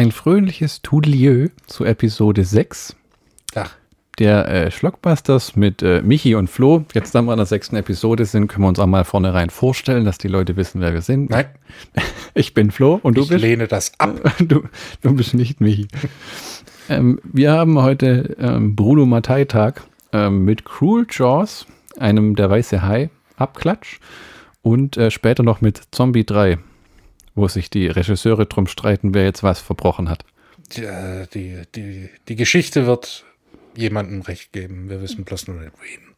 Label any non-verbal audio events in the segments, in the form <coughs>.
ein fröhliches Tudelieu zu Episode 6 Ach, der äh, Schlockbusters mit äh, Michi und Flo. Jetzt, da wir in der sechsten Episode sind, können wir uns auch mal vornherein vorstellen, dass die Leute wissen, wer wir sind. nein, <laughs> Ich bin Flo und du ich bist. lehne das ab. <laughs> Du, du bist nicht Michi. ähm, wir haben heute ähm, Bruno Mattei-Tag ähm, mit Cruel Jaws, einem der weiße Hai, Abklatsch und äh, später noch mit Zombie 3, wo sich die Regisseure drum streiten, wer jetzt was verbrochen hat. Die, äh, die, die, die Geschichte wird jemandem recht geben. Wir wissen bloß nur nicht wen.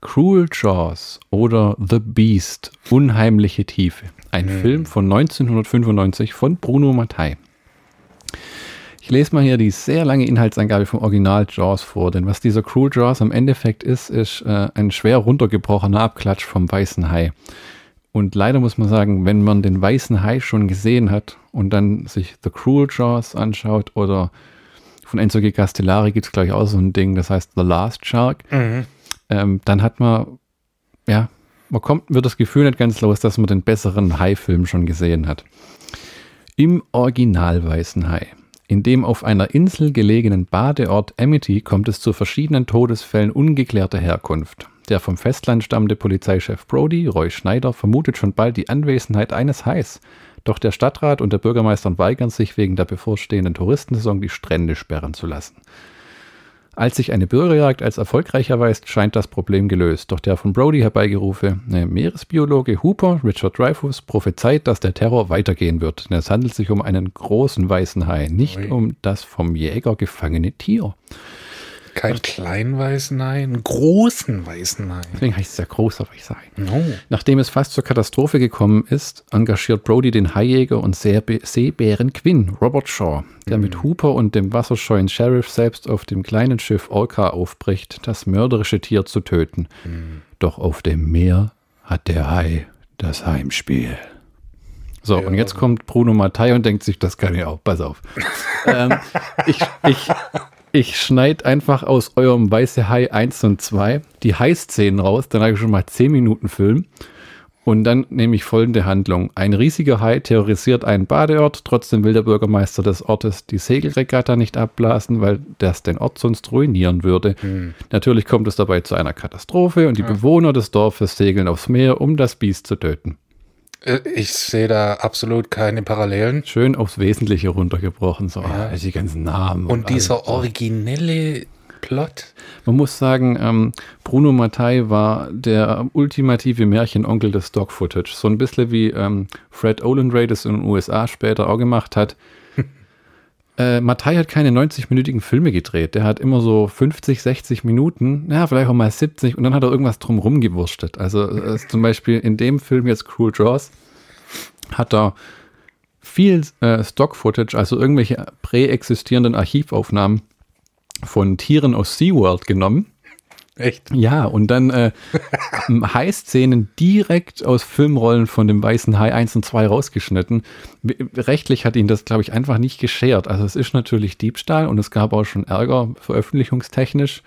Cruel Jaws oder The Beast, Unheimliche Tiefe. Ein Film von 1995 von Bruno Mattei. Ich lese mal hier die sehr lange Inhaltsangabe vom Original Jaws vor, denn was dieser Cruel Jaws am Endeffekt ist, ist äh, ein schwer runtergebrochener Abklatsch vom weißen Hai. Und leider muss man sagen, wenn man den weißen Hai schon gesehen hat und dann sich The Cruel Jaws anschaut oder von Enzo G. Castellari gibt es gleich auch so ein Ding, das heißt The Last Shark, ähm, dann hat man, ja, man kommt, wird das Gefühl nicht ganz los, dass man den besseren Hai-Film schon gesehen hat. Im Original Weißen Hai. In dem auf einer Insel gelegenen Badeort Amity kommt es zu verschiedenen Todesfällen ungeklärter Herkunft. Der vom Festland stammende Polizeichef Brody, Roy Schneider, vermutet schon bald die Anwesenheit eines Hais. Doch der Stadtrat und der Bürgermeister weigern sich wegen der bevorstehenden Touristensaison die Strände sperren zu lassen. Als sich eine Bürgerjagd als erfolgreich erweist, scheint das Problem gelöst. Doch der von Brody herbeigerufene Meeresbiologe Hooper, Richard Dreyfuss, prophezeit, dass der Terror weitergehen wird. Denn es handelt sich um einen großen weißen Hai, nicht um das vom Jäger gefangene Tier. Kein kleinen weißen Hai, einen großen weißen Hai. Deswegen heißt es ja großer weißer Hai. No. Nachdem es fast zur Katastrophe gekommen ist, engagiert Brody den Haijäger und Seebe- Seebären Quinn, Robert Shaw, der mit Hooper und dem wasserscheuen Sheriff selbst auf dem kleinen Schiff Orca aufbricht, das mörderische Tier zu töten. Doch auf dem Meer hat der Hai das Heimspiel. So, und jetzt kommt Bruno Mattei und denkt sich, das kann ich auch, pass auf. <laughs> ähm, ich, ich, ich schneide einfach aus eurem Weiße Hai 1 und 2 die Hai-Szenen raus, dann habe ich schon mal 10 Minuten Film. Und dann nehme ich folgende Handlung. Ein riesiger Hai terrorisiert einen Badeort, trotzdem will der Bürgermeister des Ortes die Segelregatta nicht abblasen, weil das den Ort sonst ruinieren würde. Natürlich kommt es dabei zu einer Katastrophe und die Bewohner des Dorfes segeln aufs Meer, um das Biest zu töten. Äh, Ich sehe da absolut keine Parallelen. Schön aufs Wesentliche runtergebrochen, so ah, die ganzen Namen. Und dieser alles. originelle Plot. Man muss sagen, ähm, Bruno Mattei war der ultimative Märchenonkel des Stock-Footage. So ein bisschen wie ähm, Fred Olenray das in den USA später auch gemacht hat. Äh, Mattei hat keine 90-minütigen Filme gedreht. Der hat immer so 50, 60 Minuten, ja, vielleicht auch mal 70 und dann hat er irgendwas drumrum gewurstet. Also äh, zum Beispiel in dem Film jetzt Cruel Jaws hat er viel äh, Stock-Footage, also irgendwelche präexistierenden Archivaufnahmen von Tieren aus SeaWorld genommen. Echt? Ja, und dann äh, Hai-Szenen <laughs> direkt aus Filmrollen von dem Weißen Hai 1 und 2 rausgeschnitten. Rechtlich hat ihn das, glaube ich, einfach nicht geschert. Also es ist natürlich Diebstahl und es gab auch schon Ärger veröffentlichungstechnisch,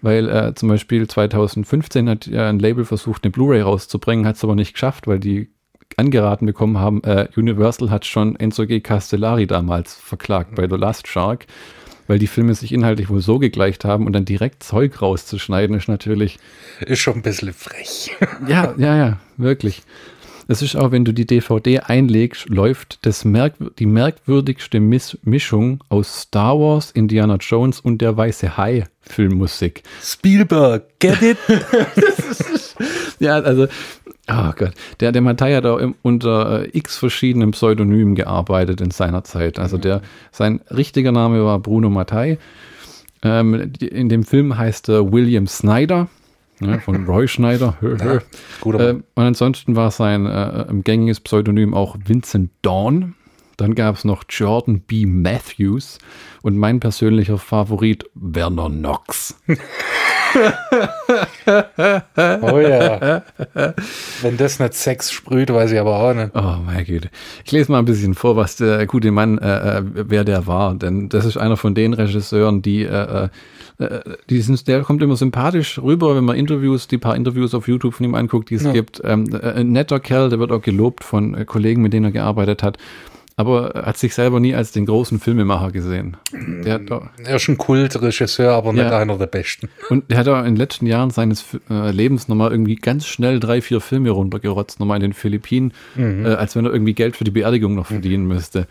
weil äh, zum Beispiel 2015 hat ja ein Label versucht, eine Blu-ray rauszubringen, hat es aber nicht geschafft, weil die angeraten bekommen haben, äh, Universal hat schon Enzo G. Castellari damals verklagt bei The Last Shark, weil die Filme sich inhaltlich wohl so gegleicht haben und dann direkt Zeug rauszuschneiden ist natürlich, Ist schon ein bisschen frech. <laughs> ja, ja, ja, wirklich. Es ist auch, wenn du die DVD einlegst, läuft das Merk die merkwürdigste Miss Mischung aus Star Wars, Indiana Jones und der Weiße Hai Filmmusik. Spielberg, get it? <laughs> Ja, also, oh Gott, der, der Mattei hat auch im, unter äh, x verschiedenen Pseudonymen gearbeitet in seiner Zeit. Also der, sein richtiger Name war Bruno Mattei. Ähm, die, in dem Film heißt er William Snyder, ne, von <laughs> Roy Schneider. Ja, ähm, und ansonsten war sein äh, ähm, gängiges Pseudonym auch Vincent Dawn. Dann gab es noch Jordan B. Matthews und mein persönlicher Favorit Werner Knox. <laughs> Oh ja. Wenn das nicht Sex sprüht, weiß ich aber auch nicht. Oh meine Güte. Ich lese mal ein bisschen vor, was der gute Mann, äh, äh, wer der war. Denn das ist einer von den Regisseuren, die, äh, äh, die sind, der kommt immer sympathisch rüber, wenn man Interviews, die paar Interviews auf YouTube von ihm anguckt, die es Ja. gibt. Ähm, äh, ein netter Kerl, der wird auch gelobt von äh, Kollegen, mit denen er gearbeitet hat. Aber er hat sich selber nie als den großen Filmemacher gesehen. Der doch, Er ist ein Kultregisseur, aber nicht Ja. einer der besten. und er hat auch in den letzten Jahren seines äh, Lebens nochmal irgendwie ganz schnell drei, vier Filme runtergerotzt, nochmal in den Philippinen, äh, als wenn er irgendwie Geld für die Beerdigung noch verdienen müsste.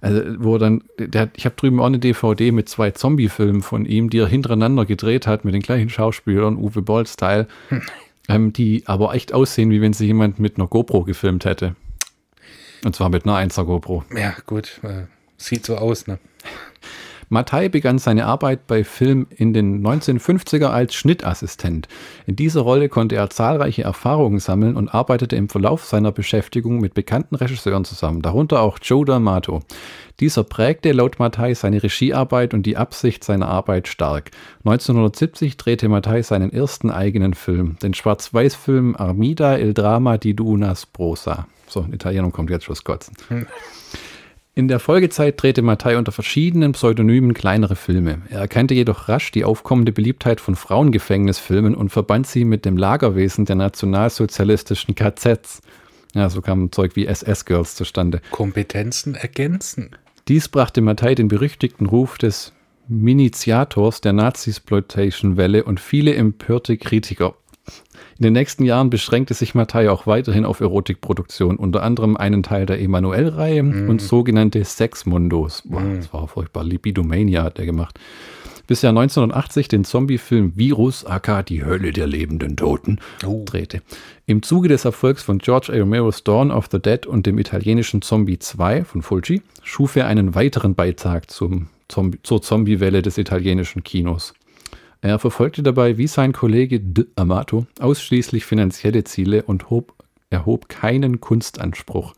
Also, wo er dann, der hat, ich habe drüben auch eine DVD mit zwei Zombie-Filmen von ihm, die er hintereinander gedreht hat mit den gleichen Schauspielern, Uwe Boll-Style, ähm, die aber echt aussehen, wie wenn sie jemand mit einer GoPro gefilmt hätte. Und zwar mit einer 1er GoPro. Ja, gut. Äh, sieht so aus, ne? Mattei begann seine Arbeit bei Film in den 1950er als Schnittassistent. In dieser Rolle konnte er zahlreiche Erfahrungen sammeln und arbeitete im Verlauf seiner Beschäftigung mit bekannten Regisseuren zusammen, darunter auch Joe D'Amato. Dieser prägte laut Mattei seine Regiearbeit und die Absicht seiner Arbeit stark. 1970 drehte Mattei seinen ersten eigenen Film, den Schwarz-Weiß-Film Armida il Drama di Dunas Prosa. So, in Italiener kommt jetzt schon Kotzen. In der Folgezeit drehte Mattei unter verschiedenen Pseudonymen kleinere Filme. Er erkannte jedoch rasch die aufkommende Beliebtheit von Frauengefängnisfilmen und verband sie mit dem Lagerwesen der nationalsozialistischen KZs. Ja, so kam Zeug wie SS-Girls zustande. Kompetenzen ergänzen. Dies brachte Mattei den berüchtigten Ruf des Miniziators der Nazi-Exploitation-Welle und viele empörte Kritiker. In den nächsten Jahren beschränkte sich Mattei auch weiterhin auf Erotikproduktion, unter anderem einen Teil der Emanuel-Reihe und sogenannte Sexmundos. Boah, Das war furchtbar. Libidomania hat er gemacht. Bis er 1980 den Zombie-Film Virus, aka Die Hölle der lebenden Toten, Oh. drehte. Im Zuge des Erfolgs von George A. Romero's Dawn of the Dead und dem italienischen Zombie 2 von Fulci schuf er einen weiteren Beitrag zum Zombie, zur Zombie-Welle des italienischen Kinos. Er verfolgte dabei, wie sein Kollege D'Amato, ausschließlich finanzielle Ziele und hob, erhob keinen Kunstanspruch.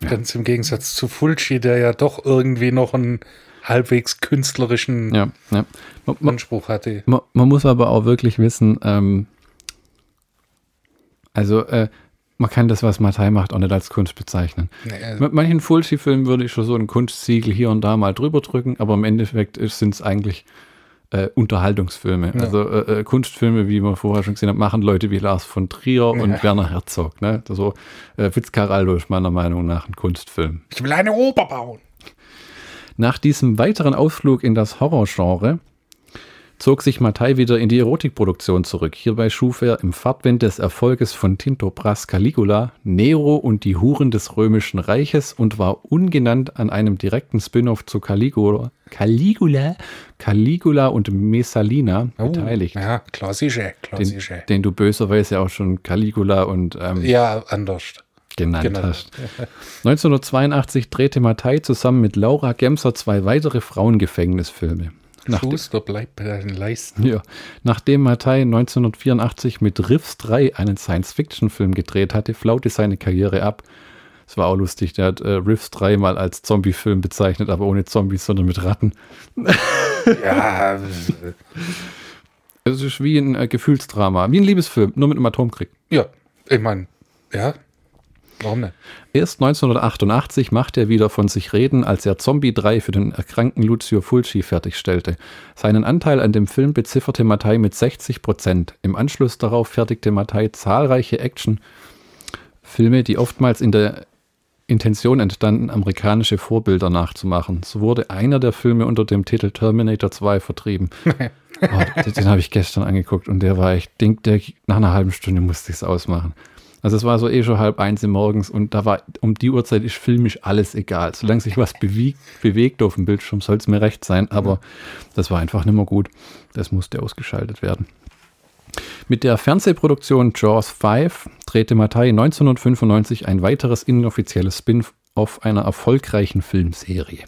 Ganz im Gegensatz zu Fulci, der ja doch irgendwie noch einen halbwegs künstlerischen Ja, ja. Man, man, Anspruch hatte. man, man muss aber auch wirklich wissen, ähm, also äh, man kann das, was Mattei macht, auch nicht als Kunst bezeichnen. Nee, Mit manchen Fulci-Filmen würde ich schon so ein Kunstsiegel hier und da mal drüber drücken, aber im Endeffekt sind es eigentlich äh, Unterhaltungsfilme. Also äh, äh, Kunstfilme, wie man vorher schon gesehen hat, machen Leute wie Lars von Trier und Werner Herzog. Ne? So, äh, Fitzcarraldo ist meiner Meinung nach ein Kunstfilm. Ich will eine Oper bauen. Nach diesem weiteren Ausflug in das Horrorgenre zog sich Mattei wieder in die Erotikproduktion zurück. Hierbei schuf er im Fahrtwind des Erfolges von Tinto Brass Caligula Nero und die Huren des Römischen Reiches und war ungenannt an einem direkten Spin-off zu Caligula, Caligula, Caligula und Messalina Oh, beteiligt. Ja, klassische, Den, klassische. den du böserweise auch schon Caligula und ähm, ja, anders. genannt Genau. hast. <laughs> 1982 drehte Mattei zusammen mit Laura Gemser zwei weitere Frauengefängnisfilme. Nach, Schuster bleibt bei deinen Leisten. ja, nachdem Mattei 1984 mit Riffs 3 einen Science-Fiction-Film gedreht hatte, flaute seine Karriere ab. Es war auch lustig, der hat äh, Riffs 3 mal als Zombie-Film bezeichnet, aber ohne Zombies, sondern mit Ratten. Ja, <laughs> Es ist wie ein äh, Gefühlsdrama, wie ein Liebesfilm, nur mit einem Atomkrieg. ja, ich meine, ja, warum nicht? Erst 1988 machte er wieder von sich reden, als er Zombie 3 für den erkrankten Lucio Fulci fertigstellte. Seinen Anteil an dem Film bezifferte Mattei mit 60 Prozent. Im Anschluss darauf fertigte Mattei zahlreiche Actionfilme, die oftmals in der Intention entstanden, amerikanische Vorbilder nachzumachen. So wurde einer der Filme unter dem Titel Terminator 2 vertrieben. <laughs> Oh, den den habe ich gestern angeguckt und der war echt, den, der, nach einer halben Stunde musste ich es ausmachen. Also es war so eh schon halb eins morgens und da war um die Uhrzeit ist filmisch alles egal. Solange sich was bewegt, bewegt auf dem Bildschirm, soll es mir recht sein, aber das war einfach nicht mehr gut. Das musste ausgeschaltet werden. Mit der Fernsehproduktion Jaws 5 drehte Mattei 1995 ein weiteres inoffizielles Spin-off einer erfolgreichen Filmserie.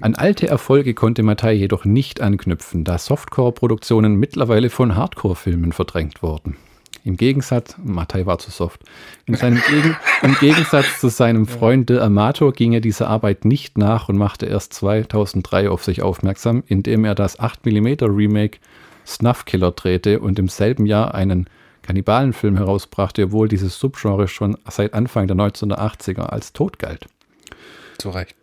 An alte Erfolge konnte Mattei jedoch nicht anknüpfen, da Softcore-Produktionen mittlerweile von Hardcore-Filmen verdrängt wurden. Im Gegensatz, Mattei war zu soft, Gegen, im Gegensatz zu seinem Freund De Amato ging er dieser Arbeit nicht nach und machte erst 2003 auf sich aufmerksam, indem er das 8mm Remake Snuff Killer drehte und im selben Jahr einen Kannibalenfilm herausbrachte, obwohl dieses Subgenre schon seit Anfang der 1980er als tot galt. Zu Recht.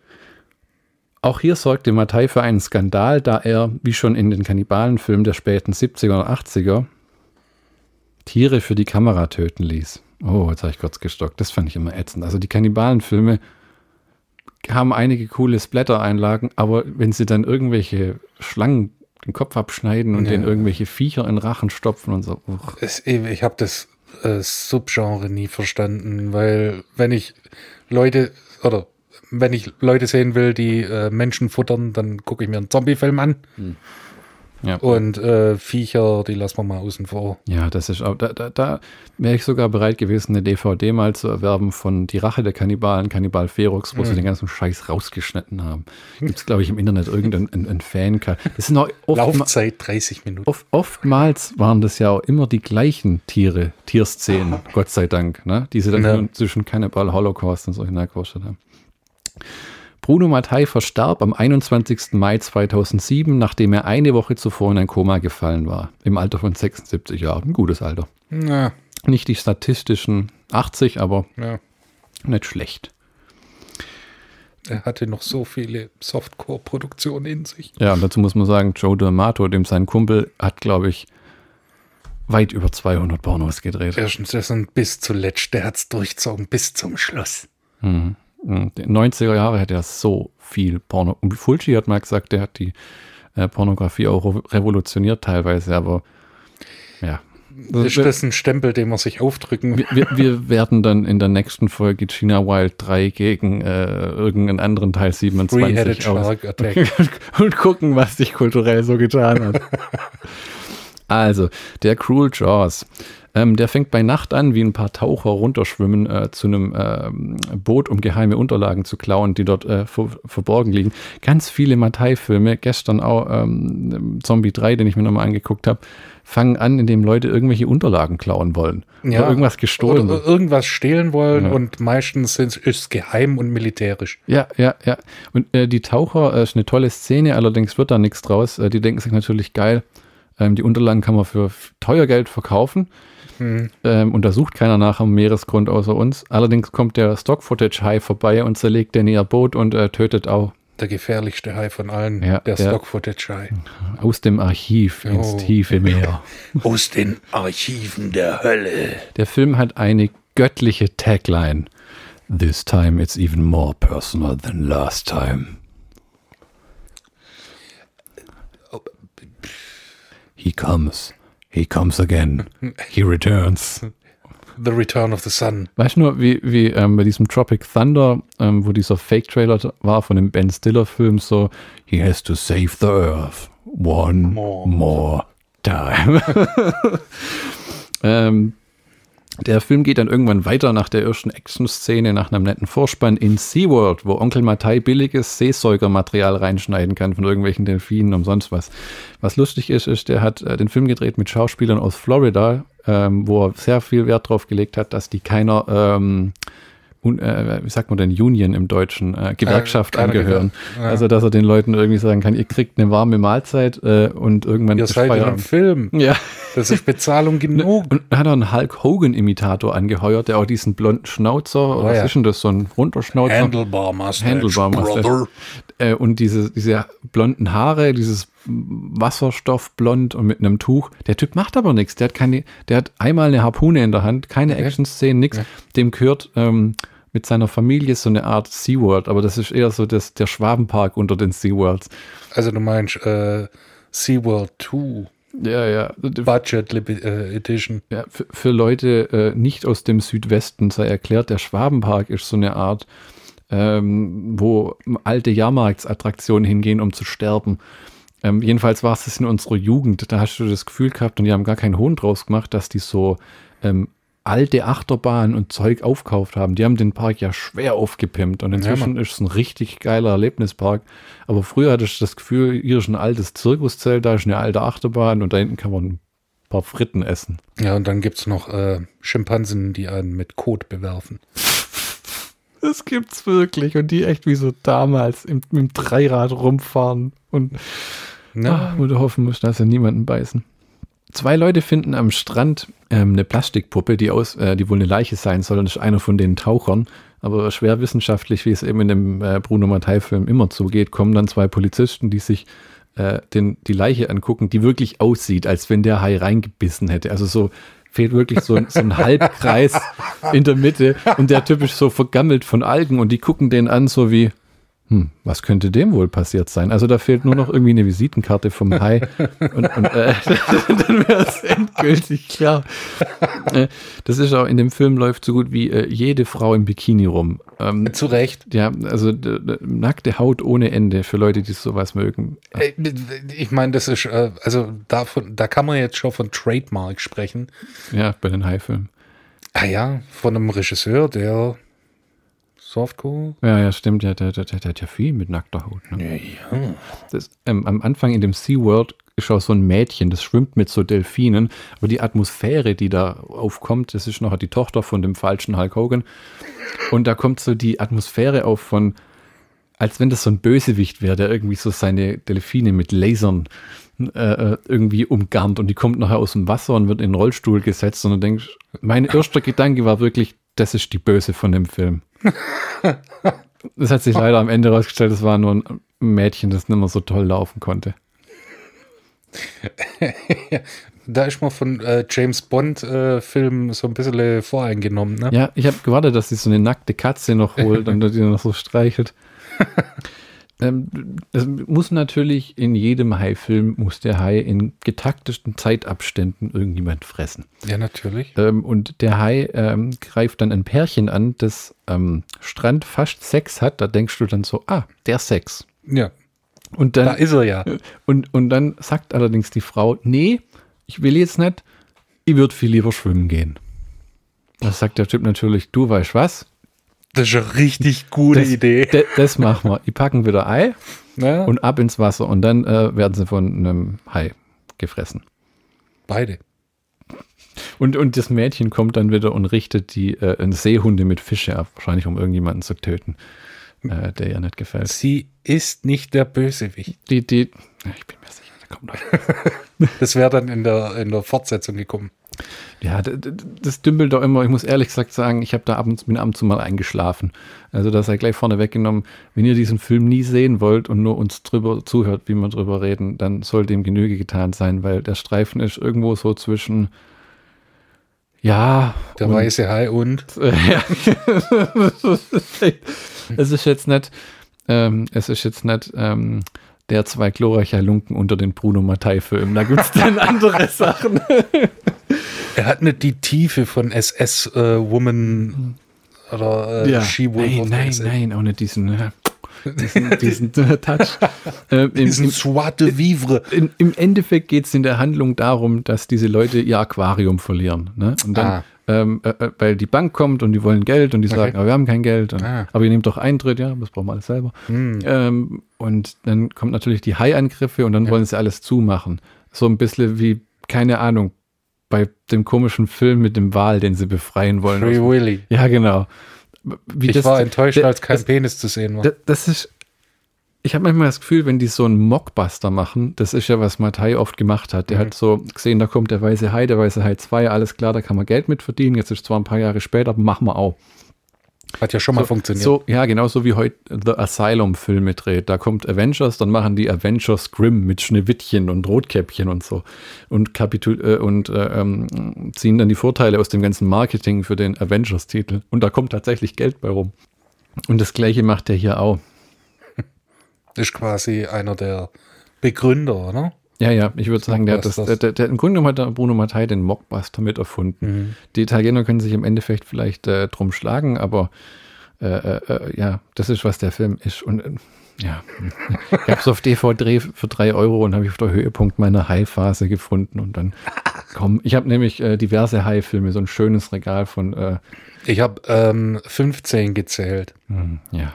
Auch hier sorgte Mattei für einen Skandal, da er, wie schon in den Kannibalenfilmen der späten 70er und 80er, Tiere für die Kamera töten ließ. Oh, jetzt habe ich kurz gestockt. Das fand ich immer ätzend. Also die Kannibalenfilme haben einige coole Splatter-Einlagen, aber wenn sie dann irgendwelche Schlangen den Kopf abschneiden und Ja. denen irgendwelche Viecher in den Rachen stopfen und so. Es, ich habe das äh, Subgenre nie verstanden, weil wenn ich Leute oder wenn ich Leute sehen will, die äh, Menschen futtern, dann gucke ich mir einen Zombie-Film an. Ja. Und äh, Viecher, die lassen wir mal außen vor. Ja, das ist auch, da, da, da wäre ich sogar bereit gewesen, eine DVD mal zu erwerben von Die Rache der Kannibalen, Kannibal Ferox, wo sie den ganzen Scheiß rausgeschnitten haben. Gibt es, glaube ich, im Internet irgendeinen ein, ein Fan. Das sind auch oft, Laufzeit 30 Minuten. oft, oftmals waren das ja auch immer die gleichen Tiere, Tierszenen, Gott sei Dank, ne? die sie dann Ja. zwischen Cannibal Holocaust und so hineingeworfen haben. Bruno Mattei verstarb am 21. Mai 2007, nachdem er eine Woche zuvor in ein Koma gefallen war. Im Alter von 76 Jahren. Ein gutes Alter. Ja, Nicht die statistischen 80, aber ja. nicht schlecht. Er hatte noch so viele Softcore-Produktionen in sich. Ja, und dazu muss man sagen, Joe D'Amato, dem sein Kumpel, hat, glaube ich, weit über 200 Pornos gedreht. Erstens, das sind bis zuletzt, der hat's durchzogen bis zum Schluss. Mhm. In den 90er Jahre hat er so viel Porno. Und Fulci hat mal gesagt, der hat die äh, Pornografie auch revo- revolutioniert teilweise, aber ja. Ist das ein Stempel, den man sich aufdrücken wir, wir, wir werden dann in der nächsten Folge China Wild 3 gegen äh, irgendeinen anderen Teil Three-Headed 27 aus <laughs> und gucken, was sich kulturell so getan hat. <laughs> Also, der Cruel Jaws. Ähm, der fängt bei Nacht an, wie ein paar Taucher runterschwimmen äh, zu einem ähm, Boot, um geheime Unterlagen zu klauen, die dort äh, ver verborgen liegen. Ganz viele Mattei-Filme, gestern auch ähm, Zombie 3, den ich mir nochmal angeguckt habe, fangen an, indem Leute irgendwelche Unterlagen klauen wollen. oder irgendwas gestohlen. Oder irgendwas stehlen wollen Ja. und meistens ist es geheim und militärisch. Ja, ja, ja. Und äh, die Taucher äh, ist eine tolle Szene, allerdings wird da nichts draus. Äh, die denken sich natürlich geil. Ähm, die Unterlagen kann man für teuer Geld verkaufen. Hm. Ähm, und da sucht keiner nach am Meeresgrund außer uns. Allerdings kommt der Stock-Footage-Hai vorbei und zerlegt den ihr Boot und äh, tötet auch Der gefährlichste Hai von allen, Ja, der der- Stock-Footage-Hai. aus dem Archiv ins Oh. tiefe Meer. <laughs> Aus den Archiven der Hölle. Der Film hat eine göttliche Tagline. This time it's even more personal than last time. He comes. He comes again. <laughs> He returns. The Return of the Sun. Weißt du nur, wie, wie ähm, bei diesem Tropic Thunder, ähm, wo dieser Fake-Trailer war von dem Ben Stiller-Film, so, he has to save the earth one more, More. time. <laughs> ähm, der Film geht dann irgendwann weiter nach der ersten Action-Szene, nach einem netten Vorspann in SeaWorld, wo Onkel Mattei billiges Seesäugermaterial reinschneiden kann von irgendwelchen Delfinen und sonst was. Was lustig ist, ist, der hat äh, den Film gedreht mit Schauspielern aus Florida, ähm, wo er sehr viel Wert drauf gelegt hat, dass die keiner, ähm, äh, wie sagt man denn, Union im Deutschen, äh, Gewerkschaft keine angehören. Gewer- ja. Also, dass er den Leuten irgendwie sagen kann, ihr kriegt eine warme Mahlzeit äh, und irgendwann Ihr ist seid in einem Feierabend. Film. Ja. Das ist Bezahlung <laughs> genug. Und dann hat er einen Hulk Hogan-Imitator angeheuert, der auch diesen blonden Schnauzer, oder was Oh ja. ist denn das, so ein Runterschnauzer? Handlebar Mustache. Handlebar Mustache. Äh, und diese, diese blonden Haare, dieses Wasserstoffblond und mit einem Tuch. Der Typ macht aber nichts. Der hat keine, der hat einmal eine Harpune in der Hand, keine Okay. Action-Szenen, nichts. Ja. Dem gehört ähm, mit seiner Familie so eine Art SeaWorld, aber das ist eher so das, der Schwabenpark unter den SeaWorlds. Also du meinst äh, SeaWorld 2 Ja, ja. Budget äh, Edition. Ja, für, für Leute äh, nicht aus dem Südwesten sei erklärt, der Schwabenpark ist so eine Art, ähm, wo alte Jahrmarktsattraktionen hingehen, um zu sterben. Ähm, jedenfalls war es das in unserer Jugend. Da hast du das Gefühl gehabt, und die haben gar keinen Hohn draus gemacht, dass die so ähm, alte Achterbahnen und Zeug aufkauft haben. Die haben den Park ja schwer aufgepimpt und inzwischen Mann. ist es ein richtig geiler Erlebnispark. Aber früher hatte ich das Gefühl, hier ist ein altes Zirkuszelt, da ist eine alte Achterbahn und da hinten kann man ein paar Fritten essen. Ja, und dann gibt es noch äh, Schimpansen, die einen mit Kot bewerfen. Das gibt's wirklich. Und die echt wie so damals im, im Dreirad rumfahren und Ne? ah, du hoffen musst, dass sie niemanden beißen. Zwei Leute finden am Strand ähm, eine Plastikpuppe, die, aus, äh, die wohl eine Leiche sein soll. Und das ist einer von den Tauchern. Aber schwer wissenschaftlich, wie es eben in dem äh, Bruno Mattei-Film immer zugeht, kommen dann zwei Polizisten, die sich äh, den, die Leiche angucken, die wirklich aussieht, als wenn der Hai reingebissen hätte. Also so fehlt wirklich so, so ein Halbkreis in der Mitte und der typisch so vergammelt von Algen und die gucken den an so wie, hm, was könnte dem wohl passiert sein? Also da fehlt nur noch irgendwie eine Visitenkarte vom Hai und, und äh, <laughs> dann wäre es endgültig klar. Äh, das ist auch in dem Film läuft so gut wie äh, jede Frau im Bikini rum. Ähm, Zu Recht. ja, also nackte Haut ohne Ende für Leute, die sowas mögen. Äh, Ich meine, das ist, äh, also davon, da kann man jetzt schon von Trademark sprechen. Ja, bei den Haifilmen. Ah ja, von einem Regisseur, der Softcore. Ja, ja, stimmt. Ja, der, der, der, der hat ja viel mit nackter Haut. Ne? Ja. Das, ähm, am Anfang in dem SeaWorld ist auch so ein Mädchen, das schwimmt mit so Delfinen, aber die Atmosphäre, die da aufkommt, das ist noch die Tochter von dem falschen Hulk Hogan. Und da kommt so die Atmosphäre auf von, als wenn das so ein Bösewicht wäre, der irgendwie so seine Delfine mit Lasern äh, äh, irgendwie umgarnt und die kommt nachher aus dem Wasser und wird in den Rollstuhl gesetzt und du denkst, mein erster Gedanke war wirklich, das ist die Böse von dem Film. <laughs> Das hat sich leider am Ende rausgestellt, das war nur ein Mädchen, das nicht mehr so toll laufen konnte. <laughs> Da ist man von äh, James Bond-Filmen so ein bisschen voreingenommen. Ne? Ja, ich habe gewartet, dass sie so eine nackte Katze noch holt und <laughs> die noch so streichelt. Ähm, es muss natürlich in jedem Hai-Film, muss der Hai in getaktesten Zeitabständen irgendjemand fressen. Ja, natürlich. Ähm, und der Hai ähm, greift dann ein Pärchen an, das am Strand fast Sex hat. Da denkst du dann so, ah, der Sex. Ja, Und da dann, ist er ja. <laughs> und, und dann sagt allerdings die Frau, nee, ich will jetzt nicht, ich würde viel lieber schwimmen gehen. Das sagt der Typ natürlich, du weißt was, Das ist eine richtig gute das, Idee. <laughs> de- das machen wir. Die packen wieder Ei Ja, und ab ins Wasser und dann äh, werden sie von einem Hai gefressen. beide. Und, und das Mädchen kommt dann wieder und richtet die äh, Seehunde mit Fische ab, wahrscheinlich um irgendjemanden zu töten, äh, der ihr nicht gefällt. Sie ist nicht der Bösewicht. Die, die, ich bin mir sicher, da kommt noch. <laughs> Das wäre dann in der, in der Fortsetzung gekommen. Ja, das dümpelt doch immer. Ich muss ehrlich gesagt sagen, ich habe da ab und, bin ab und zu mal eingeschlafen. Also das sei gleich vorne weggenommen. Wenn ihr diesen Film nie sehen wollt und nur uns drüber zuhört, wie wir drüber reden, dann soll dem Genüge getan sein, weil der Streifen ist irgendwo so zwischen ja, Der und- weiße Hai und. <laughs> Ja. es ist jetzt nicht, ähm, es ist jetzt nicht ähm, der zwei glorreicher Lunken unter den Bruno Mattei-Filmen. Da gibt es dann andere <laughs> Sachen. Er hat nicht die Tiefe von SS-Woman oder äh, She-Wolf. nein, nein, SS. nein, auch nicht diesen, äh, diesen, <laughs> diesen äh, Touch. Äh, Diesen im, Joie de Vivre. in, Im Endeffekt geht es in der Handlung darum, dass diese Leute ihr Aquarium verlieren. Ne? Und dann, Ah. ähm, äh, äh, weil die Bank kommt und die wollen Geld und die sagen, Okay. aber wir haben kein Geld. Und, Ah. Aber ihr nehmt doch Eintritt, ja, das brauchen wir alles selber. Hm. Ähm, und dann kommt natürlich die Hai-Angriffe und dann wollen sie alles zumachen. So ein bisschen wie, keine Ahnung, bei dem komischen Film mit dem Wal, den sie befreien wollen. Free Willy. Ja, genau. Wie Ich das- war enttäuscht, als kein das- Penis zu sehen war. da- Das ist. Ich habe manchmal das Gefühl, wenn die so einen Mockbuster machen, das ist ja, was Mattei oft gemacht hat. Der Mhm. hat so gesehen, da kommt der weiße Hai, der weiße Hai 2, alles klar, da kann man Geld mit verdienen. Jetzt ist zwar ein paar Jahre später, aber machen wir auch. Hat ja schon mal so, funktioniert. So, ja, genauso wie heute The Asylum-Filme dreht. Da kommt Avengers, dann machen die Avengers Grimm mit Schneewittchen und Rotkäppchen und so. Und, Kapitul äh, und äh, ähm, ziehen dann die Vorteile aus dem ganzen Marketing für den Avengers-Titel. Und da kommt tatsächlich Geld bei rum. Und das gleiche macht er hier auch. <laughs> ist quasi einer der Begründer, oder? Ja, ja, ich würde sagen, der hat das, Mockbusters. der, der, im Grunde genommen hat der Bruno Mattei den Mockbuster mit erfunden. Mhm. Die Italiener können sich im Endeffekt vielleicht äh, drum schlagen, aber äh, äh, äh, ja, das ist, was der Film ist. Und äh, ja, <laughs> ich habe es auf DVD für drei Euro und habe ich auf der Höhepunkt meiner Hai-Phase gefunden. Und dann, <laughs> komm, ich habe nämlich äh, diverse Hai-Filme, so ein schönes Regal von, äh, Ich habe ähm, 15 gezählt. hm, ja,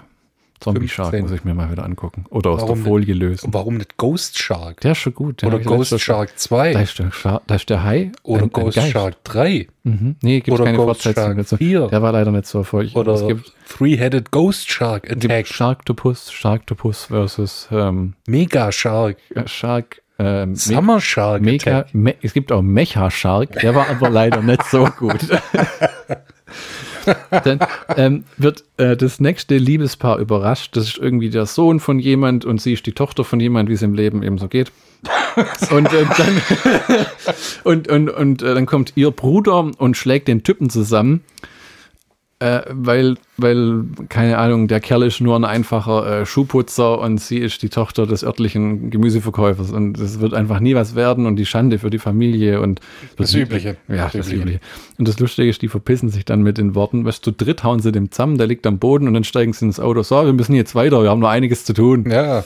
Zombie Shark 15. muss ich mir mal wieder angucken. Oder aus Warum der Folie lösen. Warum nicht Ghost Shark? Der ist schon gut. Oder Ghost Shark Da 2? ist der, da ist der Hai. Oder ein- ein Ghost Geist. Shark 3? Mhm. Nee, gibt Oder keine Ghost Fortsetzung dazu. 4? Der war leider nicht so erfolgreich. Oder es gibt, Three-Headed Ghost Shark Attack? Sharktopus, Sharktopus versus ähm, Mega Shark? Shark. Ähm, Me Summer Shark Mega? Me es gibt auch Mecha Shark, der war aber leider nicht so gut. <laughs> <laughs> Dann ähm, wird äh, das nächste Liebespaar überrascht. Das ist irgendwie der Sohn von jemand und sie ist die Tochter von jemand, wie es im Leben eben so geht. <laughs> und, äh, dann, <laughs> und, und, und äh, dann kommt ihr Bruder und schlägt den Typen zusammen äh, weil, weil, keine Ahnung, der Kerl ist nur ein einfacher äh, Schuhputzer und sie ist die Tochter des örtlichen Gemüseverkäufers und es wird einfach nie was werden und die Schande für die Familie und das, das Übliche. Ja, das, das Übliche. Und das Lustige ist, die verpissen sich dann mit den Worten, weißt du, dritt hauen sie dem zusammen, der liegt am Boden und dann steigen sie ins Auto. So, wir müssen jetzt weiter, wir haben noch einiges zu tun. Ja,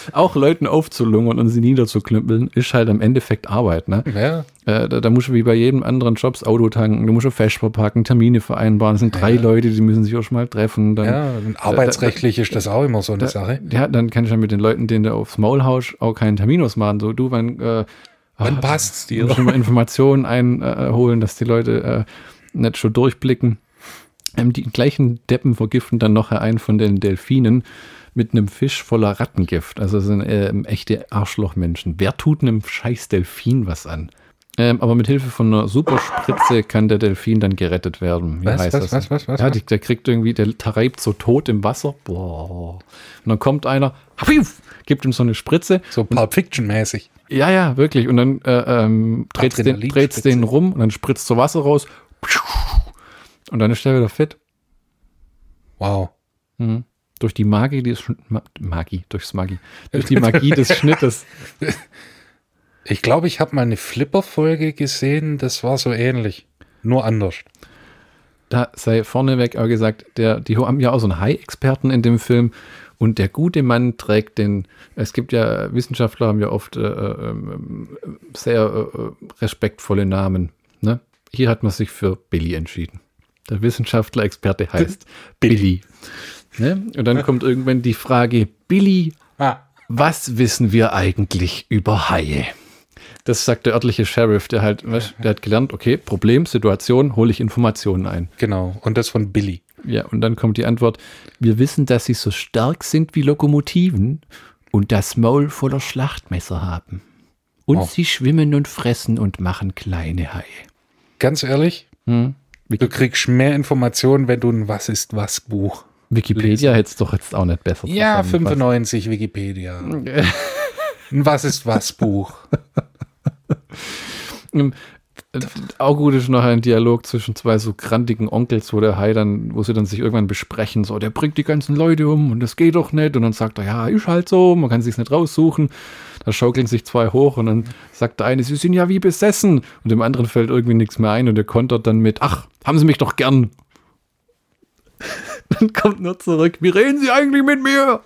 <laughs> Auch Leuten aufzulungern und sie niederzuklümpeln, ist halt im Endeffekt Arbeit, ne? Ja. Äh, da, da musst du wie bei jedem anderen Jobs Auto tanken, du musst Fest verpacken, Termine vereinbaren. Sind drei ja. Leute, die müssen sich auch schon mal treffen. Dann, ja, arbeitsrechtlich da, ist das auch immer so eine Sache. Ja, dann kann ich dann mit den Leuten, denen du aufs Maul haust, auch keinen Termin ausmachen. So, du, wann, äh, wann ach, passt's dir? Du schon mal Informationen einholen, dass die Leute äh, nicht schon durchblicken. Ähm, die gleichen Deppen vergiften dann noch einen von den Delfinen mit einem Fisch voller Rattengift. Also sind äh, echte Arschlochmenschen. Wer tut einem scheiß Delfin was an? Ähm, aber mit Hilfe von einer Superspritze kann der Delfin dann gerettet werden. Wie was, heißt was, das? was, was, was, ja, die, der kriegt irgendwie, der treibt so tot im Wasser. Boah. Und dann kommt einer, gibt ihm so eine Spritze. So Pulp Fiction-mäßig. Ja, ja, wirklich. Und dann äh, ähm, dreht es den, den rum und dann spritzt so Wasser raus. Und dann ist der wieder fit. Wow. Mhm. Durch die Magie des Magie, durchs Magie. Durch die Magie des <laughs> Schnittes. <laughs> Ich glaube, ich habe mal eine Flipper-Folge gesehen, das war so ähnlich. Nur anders. Da sei vorneweg auch gesagt, der, die haben ja auch so einen Hai-Experten in dem Film und der gute Mann trägt den, es gibt ja, Wissenschaftler haben ja oft äh, äh, sehr äh, respektvolle Namen. Ne? Hier hat man sich für Billy entschieden. Der Wissenschaftler-Experte <laughs> heißt Billy. Billy. Ne? Und dann <laughs> kommt irgendwann die Frage, Billy, ah. was wissen wir eigentlich über Haie? Das sagt der örtliche Sheriff, der halt, weißt, der hat gelernt, okay, Problem, Situation, hole ich Informationen ein. Genau, und das von Billy. Ja, und dann kommt die Antwort, wir wissen, dass sie so stark sind wie Lokomotiven und das Maul voller Schlachtmesser haben. Und oh. sie schwimmen und fressen und machen kleine Haie. Ganz ehrlich, hm? du kriegst mehr Informationen, wenn du ein Was ist was Buch. Wikipedia hätte es doch jetzt auch nicht besser Ja, 95 Wikipedia. <laughs> ein Was ist was Buch. Auch gut ist noch ein Dialog zwischen zwei so grantigen Onkels, wo der Hai dann, wo sie dann sich irgendwann besprechen, so, der bringt die ganzen Leute um und das geht doch nicht. Und dann sagt er, ja, ist halt so, man kann sich's nicht raussuchen. Da schaukeln sich zwei hoch und dann sagt der eine, sie sind ja wie besessen. Und dem anderen fällt irgendwie nichts mehr ein und der kontert dann mit, ach, haben sie mich doch gern. <laughs> dann kommt nur zurück, wie reden sie eigentlich mit mir?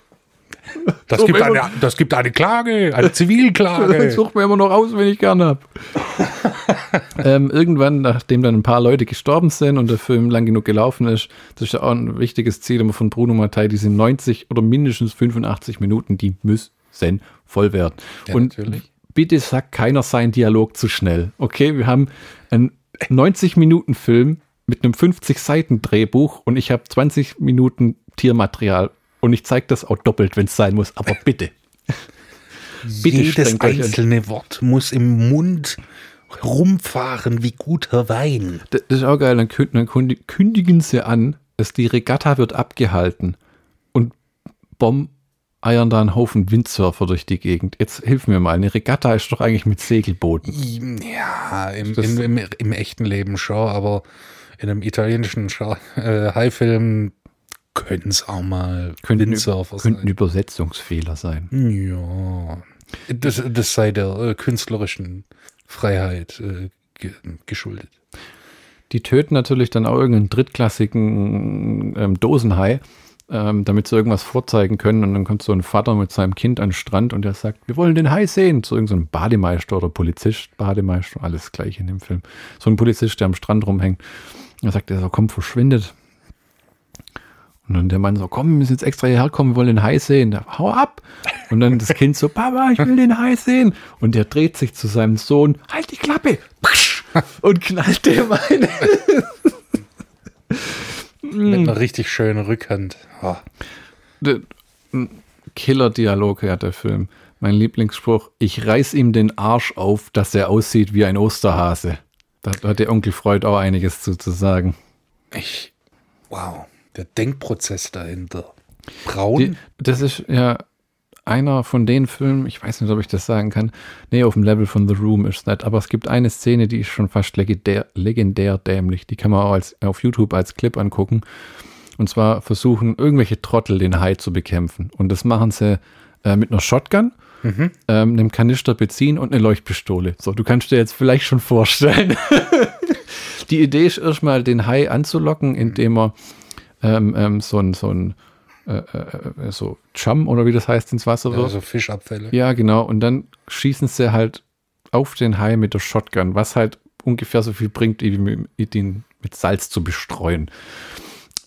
Das, so, gibt eine, das gibt eine Klage, eine Zivilklage. <laughs> Sucht mir immer noch aus, wenn ich gerne habe. <laughs> ähm, irgendwann, nachdem dann ein paar Leute gestorben sind und der Film lang genug gelaufen ist, das ist ja auch ein wichtiges Ziel immer von Bruno Mattei, diese 90 oder mindestens 85 Minuten, die müssen voll werden. Ja, und natürlich. bitte sagt keiner seinen Dialog zu schnell. Okay, wir haben einen 90-Minuten-Film mit einem 50-Seiten-Drehbuch und ich habe 20 Minuten Tiermaterial und ich zeige das auch doppelt, wenn es sein muss. Aber bitte. <laughs> bitte Jedes einzelne Wort muss im Mund rumfahren wie guter Wein. Das, das ist auch geil. Dann, kündigen sie an, dass die Regatta wird abgehalten. Und Bomb eiern da einen Haufen Windsurfer durch die Gegend. Jetzt hilf mir mal, eine Regatta ist doch eigentlich mit Segelbooten. Ja, im, im, im, im echten Leben schon, aber in einem italienischen äh, Haifilm könnten es auch mal könnten, Windsurfer könnten sein. Übersetzungsfehler sein. Ja. Das, das sei der äh, künstlerischen Freiheit äh, ge geschuldet. Die töten natürlich dann auch irgendeinen drittklassigen ähm, Dosenhai, ähm, damit sie irgendwas vorzeigen können. Und dann kommt so ein Vater mit seinem Kind an den Strand und der sagt, wir wollen den Hai sehen. Zu irgendeinem Bademeister oder Polizist, Bademeister, alles gleich in dem Film. So ein Polizist, der am Strand rumhängt. Er sagt er so, komm, verschwindet. Und dann der Mann so, komm, wir müssen jetzt extra hierher kommen, wir wollen den Hai sehen. Da, hau ab! Und dann das Kind so, Papa, ich will den Hai sehen. Und der dreht sich zu seinem Sohn, halt die Klappe! Und knallt dem eine. Mit einer richtig schönen Rückhand. Oh. Killer-Dialog hat der Film. Mein Lieblingsspruch, ich reiß ihm den Arsch auf, dass er aussieht wie ein Osterhase. Da hat der Onkel Freud auch einiges zu, zu sagen. Ich, wow, der Denkprozess dahinter. Braun? Die, das ist ja einer von den Filmen, ich weiß nicht, ob ich das sagen kann. Nee, auf dem Level von The Room ist es nicht. Aber es gibt eine Szene, die ist schon fast legendär, legendär dämlich. Die kann man auch als, auf YouTube als Clip angucken. Und zwar versuchen irgendwelche Trottel den Hai zu bekämpfen. Und das machen sie äh, mit einer Shotgun, mhm. ähm, einem Kanister Benzin und eine Leuchtpistole. So, du kannst dir jetzt vielleicht schon vorstellen. <laughs> die Idee ist erstmal, den Hai anzulocken, indem er ähm, ähm, so ein, so ein äh, äh, so Chum oder wie das heißt ins Wasser wirft. Ja, so Fischabfälle. Ja, genau. Und dann schießen sie halt auf den Hai mit der Shotgun, was halt ungefähr so viel bringt, wie den mit Salz zu bestreuen.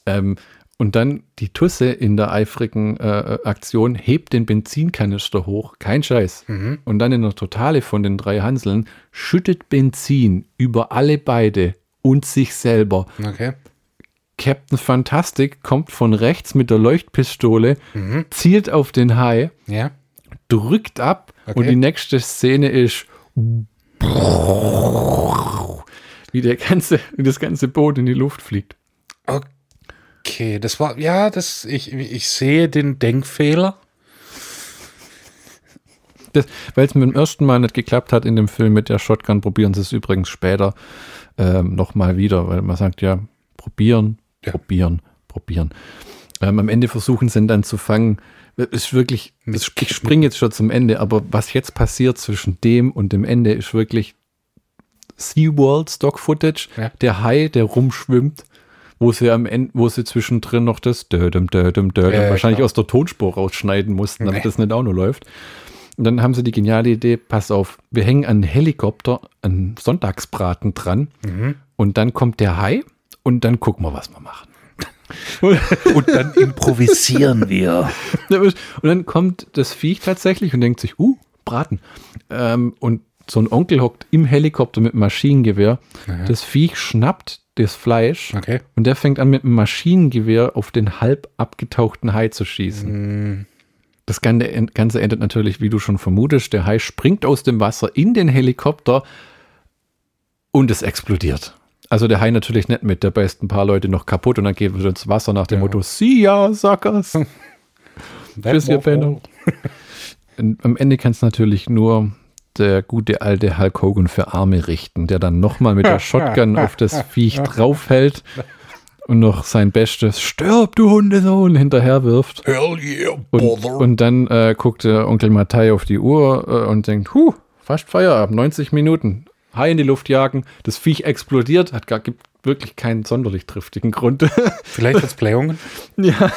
Ähm, und dann die Tusse in der eifrigen äh, Aktion hebt den Benzinkanister hoch, kein Scheiß. Mhm. Und dann in der Totale von den drei Hanseln schüttet Benzin über alle beide und sich selber. Okay. Captain Fantastic kommt von rechts mit der Leuchtpistole, mhm. zielt auf den Hai, ja. drückt ab okay. und die nächste Szene ist wie der ganze, wie das ganze Boot in die Luft fliegt. Okay, das war, ja, das, ich, ich sehe den Denkfehler. Weil es mit dem ersten Mal nicht geklappt hat in dem Film mit der Shotgun, probieren sie es übrigens später ähm, nochmal wieder, weil man sagt ja, probieren, ja. probieren, probieren. Ähm, am Ende versuchen sie ihn dann zu fangen. Ist wirklich, das, ich springe jetzt schon zum Ende, aber was jetzt passiert zwischen dem und dem Ende ist wirklich SeaWorld Stock Footage. Ja. Der Hai, der rumschwimmt, wo sie am Ende, wo sie zwischendrin noch das Dödem, Dödem, Dödem ja, wahrscheinlich klar. aus der Tonspur rausschneiden mussten, damit nee. das nicht auch nur läuft. Und dann haben sie die geniale Idee, pass auf, wir hängen an Helikopter, an Sonntagsbraten dran mhm. und dann kommt der Hai und dann gucken wir, was wir machen. <laughs> und dann improvisieren wir. <laughs> Und dann kommt das Viech tatsächlich und denkt sich, uh, Braten. Ähm, und so ein Onkel hockt im Helikopter mit Maschinengewehr. Aha. Das Viech schnappt das Fleisch okay. und der fängt an mit einem Maschinengewehr auf den halb abgetauchten Hai zu schießen. Mm. Das Ganze endet natürlich, wie du schon vermutest. Der Hai springt aus dem Wasser in den Helikopter und es explodiert. Also der Hai natürlich nicht mit, der beißt ein paar Leute noch kaputt und dann geht er ins Wasser nach dem ja. Motto, See ya, Suckers. Bis <laughs> ihr Benno. Am Ende kann es natürlich nur der gute alte Hulk Hogan für Arme richten, der dann nochmal mit der <laughs> Shotgun auf das Viech <laughs> draufhält und noch sein bestes Stirb, du Hundesohn hinterher wirft. Hell yeah, und, und, dann äh, guckt der Onkel Mattei auf die Uhr äh, und denkt, huh, fast Feierabend, 90 Minuten. Hai in die Luft jagen, das Viech explodiert, hat gar, gibt wirklich keinen sonderlich triftigen Grund. <laughs> Vielleicht als Playungen? Ja.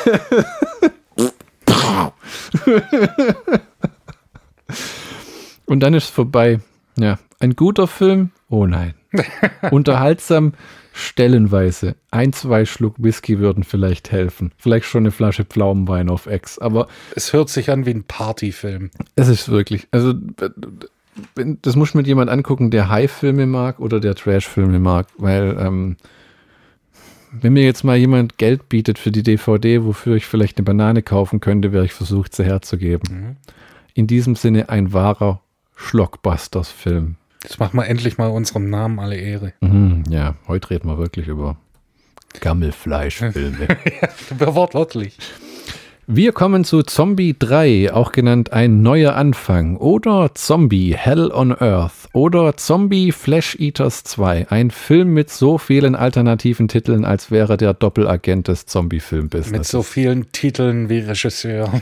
Und dann ist es vorbei. Ja, ein guter Film? Oh nein. <laughs> Unterhaltsam stellenweise. Ein, zwei Schluck Whisky würden vielleicht helfen. Vielleicht schon eine Flasche Pflaumenwein auf Ex. Aber es hört sich an wie ein Partyfilm. Es ist wirklich. Also das muss mit jemand angucken, der High-Filme mag oder der Trash-Filme mag, weil ähm, wenn mir jetzt mal jemand Geld bietet für die DVD, wofür ich vielleicht eine Banane kaufen könnte, wäre ich versucht, sie herzugeben. Mhm. In diesem Sinne ein wahrer Schlockbusters-Film. Jetzt machen wir endlich mal unserem Namen alle Ehre. Mhm, ja, heute reden wir wirklich über Gammelfleischfilme. <laughs> ja, wortwörtlich. Wir kommen zu Zombie 3, auch genannt ein neuer Anfang, oder Zombie Hell on Earth, oder Zombie Flesh Eaters 2. Ein Film mit so vielen alternativen Titeln, als wäre der Doppelagent des Zombie-Film-Business. Mit so vielen Titeln wie Regisseur.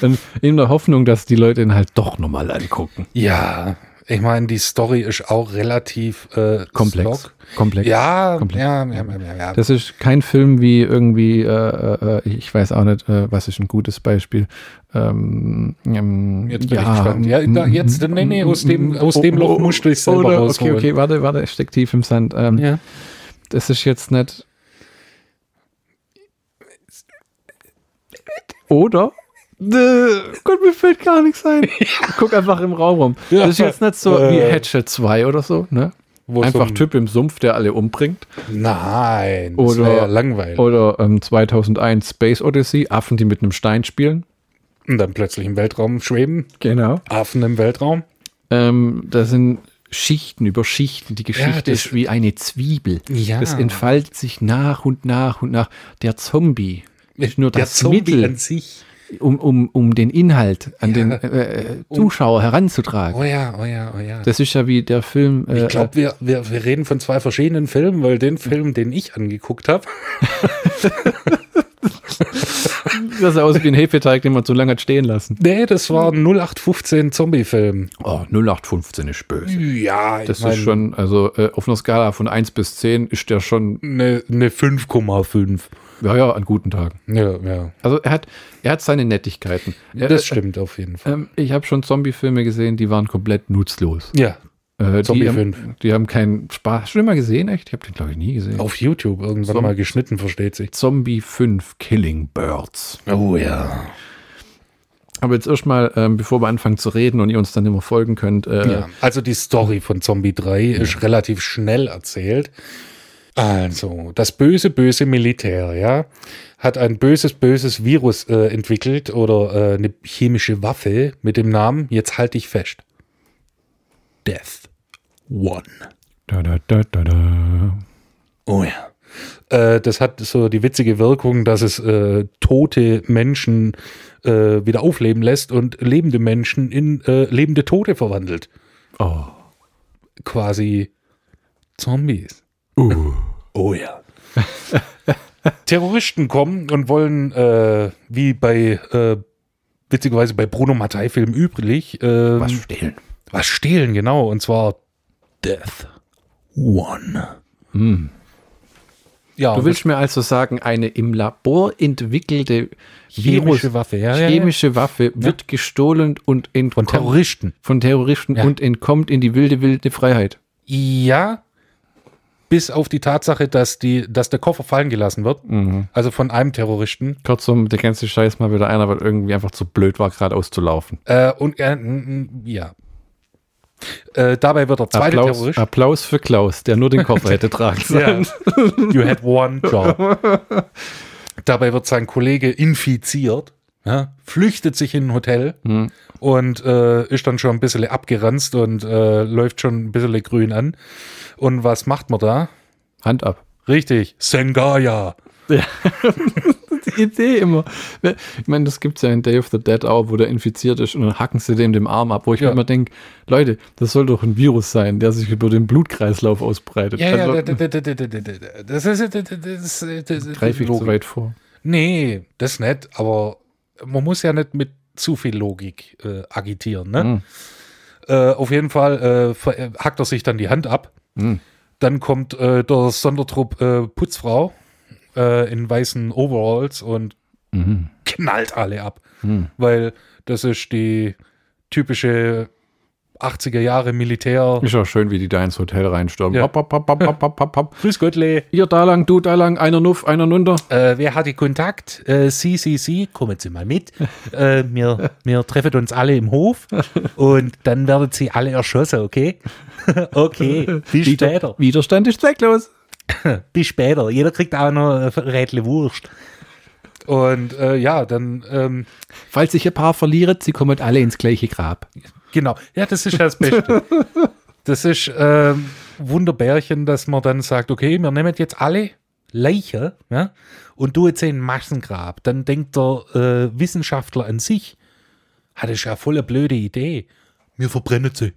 <laughs> in der Hoffnung, dass die Leute ihn halt doch nochmal angucken. Ja, ich meine, die Story ist auch relativ äh, komplex. Slog. Komplex. Ja, komplex. Ja, ja, ja, ja, Das ist kein Film wie irgendwie, äh, äh, ich weiß auch nicht, äh, was ist ein gutes Beispiel. Ähm, ähm, jetzt bin ja, ich gespannt. Ja, da, jetzt, nee, nee, aus dem, aus dem Loch musst du dich selber oder, rausholen. Okay, okay, warte, warte, ich steck tief im Sand. Ähm, ja. Das ist jetzt nicht. Oder Gott, mir fällt gar nichts ein. <laughs> Ich guck einfach im Raum rum. Ja. Das ist jetzt nicht so wie äh. Hatchet 2 oder so, ne? Wo einfach so Typ im Sumpf, der alle umbringt. Nein, das oder, ja langweilig. Oder ähm, 2001 Space Odyssey, Affen, die mit einem Stein spielen. Und dann plötzlich im Weltraum schweben. Genau. Affen im Weltraum. Ähm, da sind Schichten über Schichten. Die Geschichte das- ist wie eine Zwiebel. Ja. Das entfaltet sich nach und nach und nach. Der Zombie ist nur Der das Zombie Mittel, an sich. Um, um, um den Inhalt an Ja. den äh, Zuschauer heranzutragen. Oh ja, oh ja, oh ja. Das ist ja wie der Film. Äh, ich glaube, wir, wir, wir reden von zwei verschiedenen Filmen, weil den Film, den ich angeguckt habe, <laughs> das <laughs> sah aus wie ein Hefeteig, den man zu lange hat stehen lassen. nee, das war ein 0815 Zombie-Film. Oh, 0815 ist böse. Ja, Das ist schon, also äh, auf einer Skala von 1 bis 10 ist der schon, eine, eine 5,5. ja, ja, an guten Tagen. Ja, ja. Also er hat, er hat seine Nettigkeiten. Er, Das stimmt auf jeden Fall. ähm, ich habe schon Zombie-Filme gesehen, die waren komplett nutzlos. Ja, Äh, Zombie die, haben, 5. die haben keinen Spaß. Hast du den mal gesehen, echt? Ich habe den, glaube ich, nie gesehen. auf YouTube irgendwann Zom- mal geschnitten, versteht sich. Zombie 5 Killing Birds. Oh ja. Aber jetzt erstmal, ähm, bevor wir anfangen zu reden und ihr uns dann immer folgen könnt, äh, ja. Also die Story von Zombie 3 ist relativ schnell erzählt. Also, das böse, böse Militär, ja, hat ein böses, böses Virus äh, entwickelt oder äh, eine chemische Waffe mit dem Namen, jetzt halte ich fest, Death One. da, da, da, da, da. Oh ja. Äh, das hat so die witzige Wirkung, dass es äh, tote Menschen äh, wieder aufleben lässt und lebende Menschen in äh, lebende Tote verwandelt. Oh. Quasi Zombies. Uh. Oh ja. Terroristen kommen und wollen, äh, wie bei, äh, witzigerweise bei Bruno Mattei-Film üblich, ähm, Was stehlen. was stehlen, genau, und zwar Death One. Ja, Du willst mir also sagen, eine im Labor entwickelte Virus, chemische Waffe, ja, ja, ja. chemische Waffe wird gestohlen und von entkommt Terroristen. von Terroristen Ja. und entkommt in die wilde, wilde Freiheit. Ja, bis auf die Tatsache, dass, die, dass der Koffer fallen gelassen wird. Also von einem Terroristen. Kurzum, der ganze Scheiß mal wieder einer, weil irgendwie einfach zu blöd war, geradeaus zu laufen. Äh, und er, mm, ja. Äh, dabei wird der zweite Applaus, Terrorist. Applaus für Klaus, der nur den Koffer <laughs> hätte tragen Ja. sollen. <laughs> You had one job. <laughs> Dabei wird sein Kollege infiziert, ja, flüchtet sich in ein Hotel und äh, ist dann schon ein bisschen abgeranzt und äh, läuft schon ein bisschen grün an. Und was macht man da? Hand ab. Richtig, Sengaya. Die <laughs> Idee immer. Ich meine, das gibt es ja in Day of the Dead auch, wo der infiziert ist und dann hacken sie dem den Arm ab, wo ich Ja. mir immer denke, Leute, das soll doch ein Virus sein, der sich über den Blutkreislauf ausbreitet. Ja, also, ja, da- da- da- da- da- da- da- das ist, das ist, das greife ich zu weit vor. Nee, das nicht, aber man muss ja nicht mit zu viel Logik äh, agitieren. Ne? Mhm. Äh, auf jeden Fall äh, äh, hackt er sich dann die Hand ab. Mhm. Dann kommt äh, der Sondertrupp äh, Putzfrau äh, in weißen Overalls und Mhm. knallt alle ab. Mhm. Weil das ist die typische 80er Jahre Militär. Ist auch schön, wie die da ins Hotel reinstürmen. Ja. Hopp, hopp, hopp. Grüß Gottle. Ihr da lang, du da lang, einer nuff, einer nunter. Äh, wer hat die Kontakt? Äh, Sie, Sie, Sie, kommen Sie mal mit. <laughs> äh, wir, wir treffen uns alle im Hof und dann werden Sie alle erschossen, okay? <laughs> okay, bis später. Widerstand ist zwecklos. <coughs> Bis später. Jeder kriegt auch noch ein Rädle Wurst. Und äh, ja, dann, ähm, Falls sich ein paar verliert, sie kommen alle ins gleiche Grab. genau. Ja, das ist ja das Beste. <laughs> Das ist ähm, Wunderbärchen, dass man dann sagt, okay, wir nehmen jetzt alle Leichen ja, und du jetzt ein Massengrab. Dann denkt der äh, Wissenschaftler an sich, ah, das ist ja voll eine blöde Idee. Wir verbrennen sie.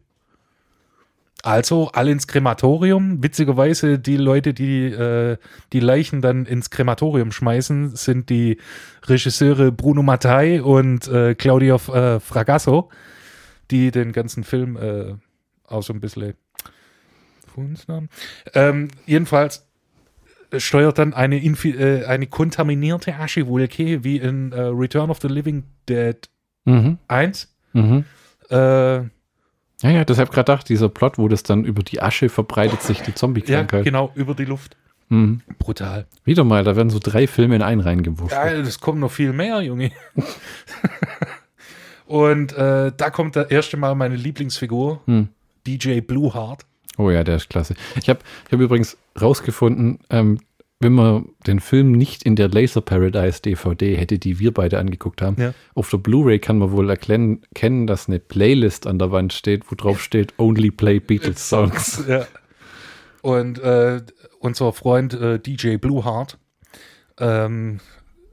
Also alle ins Krematorium. Witzigerweise die Leute, die äh, die Leichen dann ins Krematorium schmeißen, sind die Regisseure Bruno Mattei und äh, Claudia äh, Fragasso, die den ganzen Film äh, auch so ein bisschen. Ähm, jedenfalls steuert dann eine, Infi äh, eine kontaminierte Aschewolke wie in äh, Return of the Living Dead Mhm. 1. Mhm. Äh, Ja, ja, deshalb gerade gedacht, dieser Plot, wo das dann über die Asche verbreitet sich die ja, Zombie-Krankheit. genau, über die Luft. Mhm. Brutal. Wieder mal, da werden so drei Filme in einen reingewurscht. Ja, das kommt noch viel mehr, Junge. Und äh, da kommt das erste Mal meine Lieblingsfigur, Hm. DJ Blueheart. Oh ja, der ist klasse. Ich habe ich hab übrigens rausgefunden, ähm, wenn man den Film nicht in der Laser Paradise DVD hätte, die wir beide angeguckt haben, Ja. auf der Blu-ray kann man wohl erkennen, kennen, dass eine Playlist an der Wand steht, wo drauf steht Only Play Beatles Songs. <laughs> Ja. Und äh, unser Freund äh, DJ Blueheart ähm,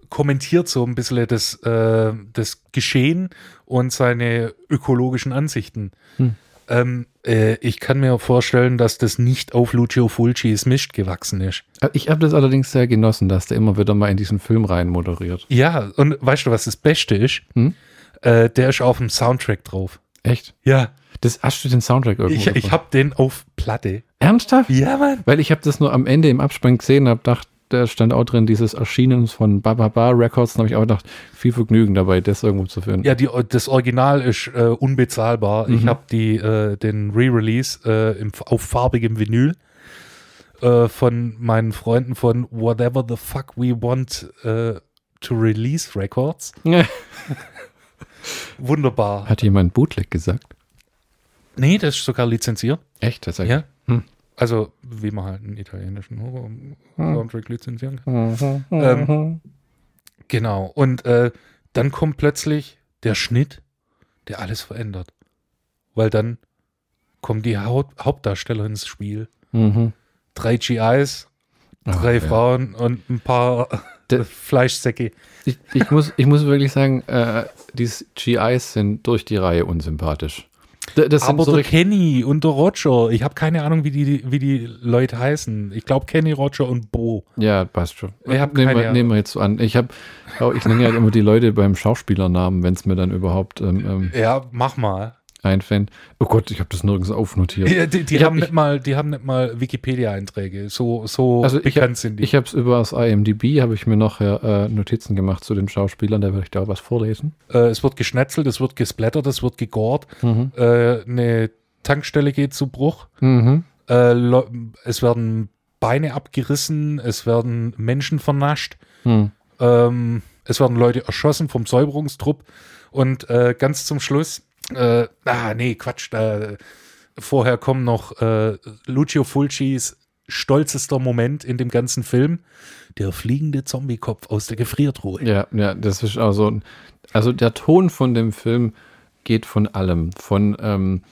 kommentiert so ein bisschen das, äh, das Geschehen und seine ökologischen Ansichten. Hm. Ähm, äh, ich kann mir vorstellen, dass das nicht auf Lucio Fulcis Mist gewachsen ist. Ich habe das allerdings sehr genossen, dass der immer wieder mal in diesen Film rein moderiert. Ja, und weißt du, was das Beste ist? Hm? Äh, der ist auf dem Soundtrack drauf. Echt? Ja, Das, hast du den Soundtrack irgendwo? ich, ich gefunden? habe den auf Platte. Ernsthaft? Ja, Mann. Weil ich habe das nur am Ende im Abspann gesehen habe, dachte, da stand auch drin, dieses Erschienen von Bababa Records, da habe ich auch gedacht, viel Vergnügen dabei, das irgendwo zu finden. Ja, die, das Original ist äh, unbezahlbar. Ich Mhm. habe die äh, den Re-Release äh, im, auf farbigem Vinyl äh, von meinen Freunden von Whatever the Fuck We Want äh, to Release Records. <laughs> Wunderbar. Hat jemand Bootleg gesagt? Nee, das ist sogar lizenziert. Echt? Das Ja. Hm. Also, wie man halt einen italienischen Horror- Soundtrack lizenzieren kann. Mhm. Ähm, Genau. Und äh, dann kommt plötzlich der Schnitt, der alles verändert. Weil dann kommen die Haupt Hauptdarsteller ins Spiel. Mhm. Drei GIs, Ach, drei ja. Frauen und ein paar <laughs> Fleischsäcke. Ich, ich, muss, ich muss wirklich sagen, äh, die GIs sind durch die Reihe unsympathisch. Das Aber so der Kenny und der Roger, ich habe keine Ahnung, wie die, wie die Leute heißen. Ich glaube Kenny, Roger und Bo. Ja, passt schon. Ich hab nehmen, wir, nehmen wir jetzt so an. Ich habe, ich nenne halt immer die Leute beim Schauspielernamen, wenn es mir dann überhaupt ähm, ähm, Ja, mach mal. Einfällt. Oh Gott, ich habe das nirgends aufnotiert. Ja, die, die, Ich hab- haben ich- nicht mal, die haben nicht mal Wikipedia-Einträge. So, so Also ich bekannt sind die. Ich habe es über das IMDb, habe ich mir noch äh, Notizen gemacht zu den Schauspielern, da werde ich da was vorlesen. Äh, es wird geschnetzelt, es wird gesplattert, es wird gegort. Mhm. Äh, eine Tankstelle geht zu Bruch. Mhm. Äh, es werden Beine abgerissen, es werden Menschen vernascht. Mhm. Ähm, es werden Leute erschossen vom Säuberungstrupp. Und äh, ganz zum Schluss, äh, ah, nee, Quatsch, da, vorher kommen noch äh, Lucio Fulcis stolzester Moment in dem ganzen Film. Der fliegende Zombiekopf aus der Gefriertruhe. Ja, ja, das ist also, also der Ton von dem Film geht von allem, von ähm,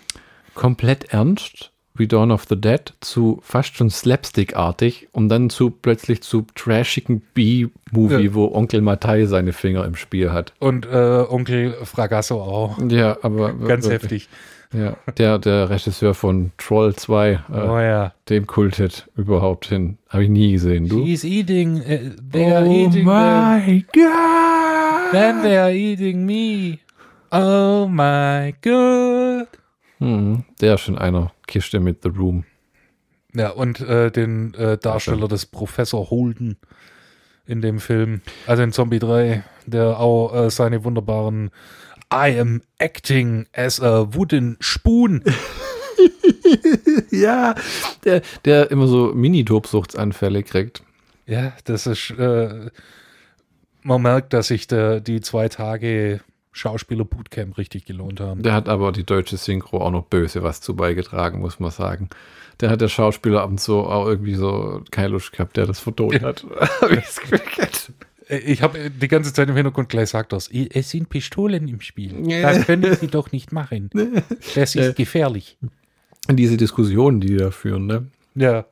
komplett ernst, wie Dawn of the Dead, zu fast schon slapstick-artig und dann zu plötzlich zu trashigen B-Movie, Ja. wo Onkel Mattei seine Finger im Spiel hat. Und äh, Onkel Fragasso auch. Ja, aber Ganz wirklich, heftig. Ja, der, der Regisseur von Troll 2, äh, Oh ja. dem kultet überhaupt hin. Habe ich nie gesehen. Du? He's eating, uh, they are oh eating them. my God! Then they are eating me. Oh my God. Hm, der ist in einer Kiste mit The Room. Ja, und äh, den äh, Darsteller des Professor Holden in dem Film, also in Zombie 3, der auch äh, seine wunderbaren I am acting as a wooden spoon. <laughs> ja, der, der immer so Mini-Tobsuchtsanfälle kriegt. ja, das ist, äh, man merkt, dass sich der, die zwei Tage Schauspieler-Bootcamp richtig gelohnt haben. Der hat aber die deutsche Synchro auch noch böse was zu beigetragen, muss man sagen. Der hat der Schauspieler ab und zu auch irgendwie so keine Lust gehabt, der das vertont hat. <laughs> Ich. Äh, Ich habe die ganze Zeit im Hintergrund gleich sagt das. Es sind Pistolen im Spiel. Das können Sie doch nicht machen. <laughs> Das ist gefährlich. Diese Diskussionen, die die da führen, ne? Ja.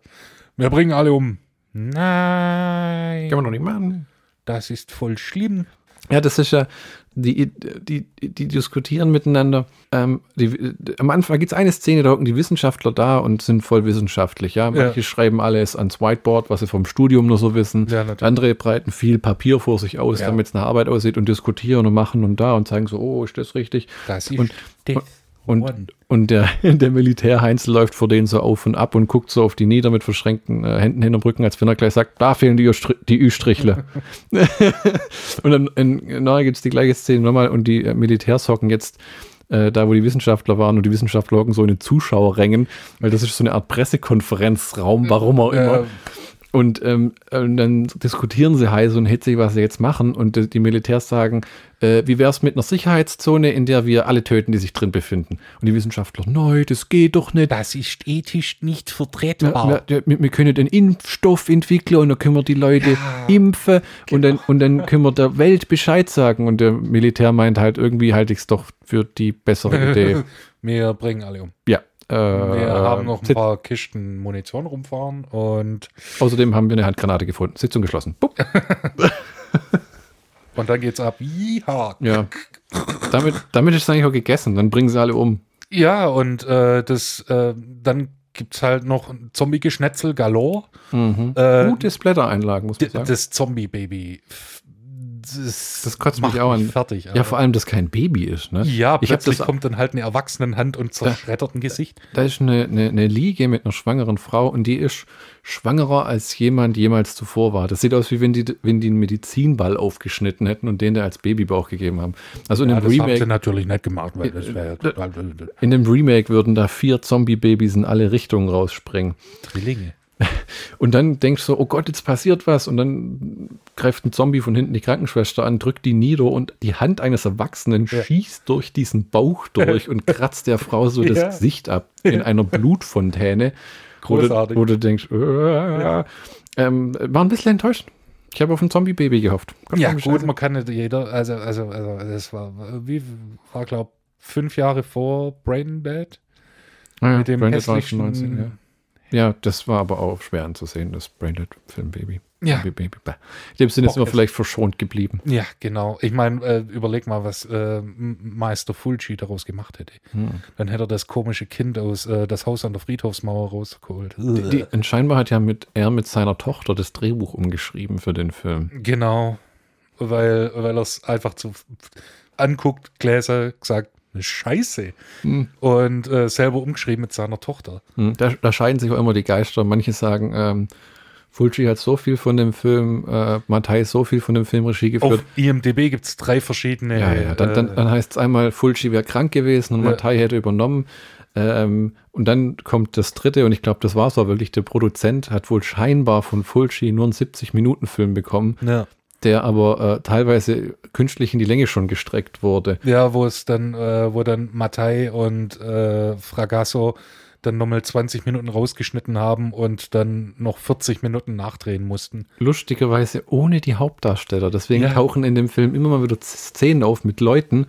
Wir bringen alle um. Nein. Kann man doch nicht machen. Das ist voll schlimm. Ja, das ist ja, die, die, die diskutieren miteinander. Ähm, die, am Anfang gibt es eine Szene, da hocken die Wissenschaftler da und sind voll wissenschaftlich. Ja, manche schreiben alles ans Whiteboard, was sie vom Studium nur so wissen. Ja. Andere breiten viel Papier vor sich aus, Ja. damit es nach Arbeit aussieht und diskutieren und machen und da und zeigen so, oh, ist das richtig? Das ist Und- Death Und, One. und der, <laughs> der Militärheinz läuft vor denen so auf und ab und guckt so auf die nieder mit verschränkten äh, Händen hinterm Rücken, als wenn er gleich sagt, da fehlen die, Ü-Stri- die Ü-Strichle. <laughs> und dann in, nachher gibt es die gleiche Szene nochmal und die äh, Militärs hocken jetzt äh, da, wo die Wissenschaftler waren und die Wissenschaftler hocken so in den Zuschauerrängen, weil das ist so eine Art Pressekonferenzraum, warum auch immer. Und, ähm, und dann diskutieren sie heiß und hitzig, was sie jetzt machen. Und die, Militärs sagen, äh, wie wäre es mit einer Sicherheitszone, in der wir alle töten, die sich drin befinden? Und die Wissenschaftler, nein, das geht doch nicht. Das ist ethisch nicht vertretbar. wir, wir, wir können den Impfstoff entwickeln und dann können wir die Leute Ja, impfen und, dann, und dann können wir der Welt Bescheid sagen. Und der Militär meint halt, irgendwie halte ich es doch für die bessere <laughs> Idee. wir bringen alle um. ja. Äh, Wir haben noch ein Sit- paar Kisten Munition rumfahren und, Außerdem haben wir eine Handgranate gefunden. Sitzung geschlossen. <laughs> <laughs> Und dann geht's ab. Yeehaw. Ja. damit, damit ist es eigentlich auch gegessen. Dann bringen sie alle um. Ja, und äh, das, äh, dann gibt's halt noch Zombie-Geschnetzel galore. Mhm. Äh, Gute Splatter-Einlagen, muss man sagen. Das Zombie-Baby. Das, Das kotzt mich auch an. fertig. ja, vor allem, dass kein Baby ist. Ne? Ja, ich habe plötzlich das kommt dann halt eine Erwachsenenhand und zerschreddert ein Gesicht. Da ist eine, eine, eine Liege mit einer schwangeren Frau und die ist schwangerer als jemand jemals zuvor war. Das sieht aus, wie wenn die, wenn die einen Medizinball aufgeschnitten hätten und den da als Babybauch gegeben haben. Also in, Ja, dem, das haben sie Remake, natürlich nicht gemacht, weil das wäre ja total in dem Remake würden da vier Zombie-Babys in alle Richtungen rausspringen. Drillinge. <laughs> Und dann denkst du so, oh Gott, jetzt passiert was. Und dann greift ein Zombie von hinten die Krankenschwester an, drückt die nieder und die Hand eines Erwachsenen Ja. schießt durch diesen Bauch <laughs> durch und kratzt der Frau so das Ja. Gesicht ab in einer Blutfontäne. Wo du, Großartig. wo du denkst, äh, ähm, war ein bisschen enttäuscht. Ich habe auf ein Zombie-Baby gehofft. Gott, Ja, gut, man kann nicht jeder, also, also, also, das war, wie, war, glaub, fünf Jahre vor Brain Dead. Ja, mit dem hässlichsten- schon 19, ja. Ja, das war aber auch schwer anzusehen, das Braindead-Film-Baby. Ja. Zombie-Baby. Bäh. In dem Sinne ist- vielleicht verschont geblieben. Ja, genau. Ich meine, äh, überleg mal, was äh, Meister Fulci daraus gemacht hätte. Hm. Dann hätte er das komische Kind aus äh, das Haus an der Friedhofsmauer rausgeholt. Die, und scheinbar hat ja mit, er mit seiner Tochter das Drehbuch umgeschrieben für den Film. Genau, weil, weil er es einfach zu anguckt, Gläser, gesagt, eine Scheiße. Hm. Und äh, selber umgeschrieben mit seiner Tochter. Hm, Da, da scheiden sich auch immer die Geister. Manche sagen, ähm, Fulci hat so viel von dem Film, äh, Mattei so viel von dem Film Regie geführt. Auf IMDB gibt es drei verschiedene. ja, ja, dann, dann, äh, dann heißt es einmal, Fulci wäre krank gewesen und Ja. Mattei hätte übernommen. Ähm, und dann kommt das dritte, und ich glaube, das war es auch wirklich, der Produzent hat wohl scheinbar von Fulci nur einen 70-Minuten-Film bekommen, ja. Der aber äh, teilweise künstlich in die Länge schon gestreckt wurde. ja, wo es dann, äh, wo dann Mattei und äh, Fragasso dann nochmal 20 Minuten rausgeschnitten haben und dann noch 40 Minuten nachdrehen mussten. lustigerweise ohne die Hauptdarsteller. Deswegen Ja. tauchen in dem Film immer mal wieder Szenen auf mit Leuten,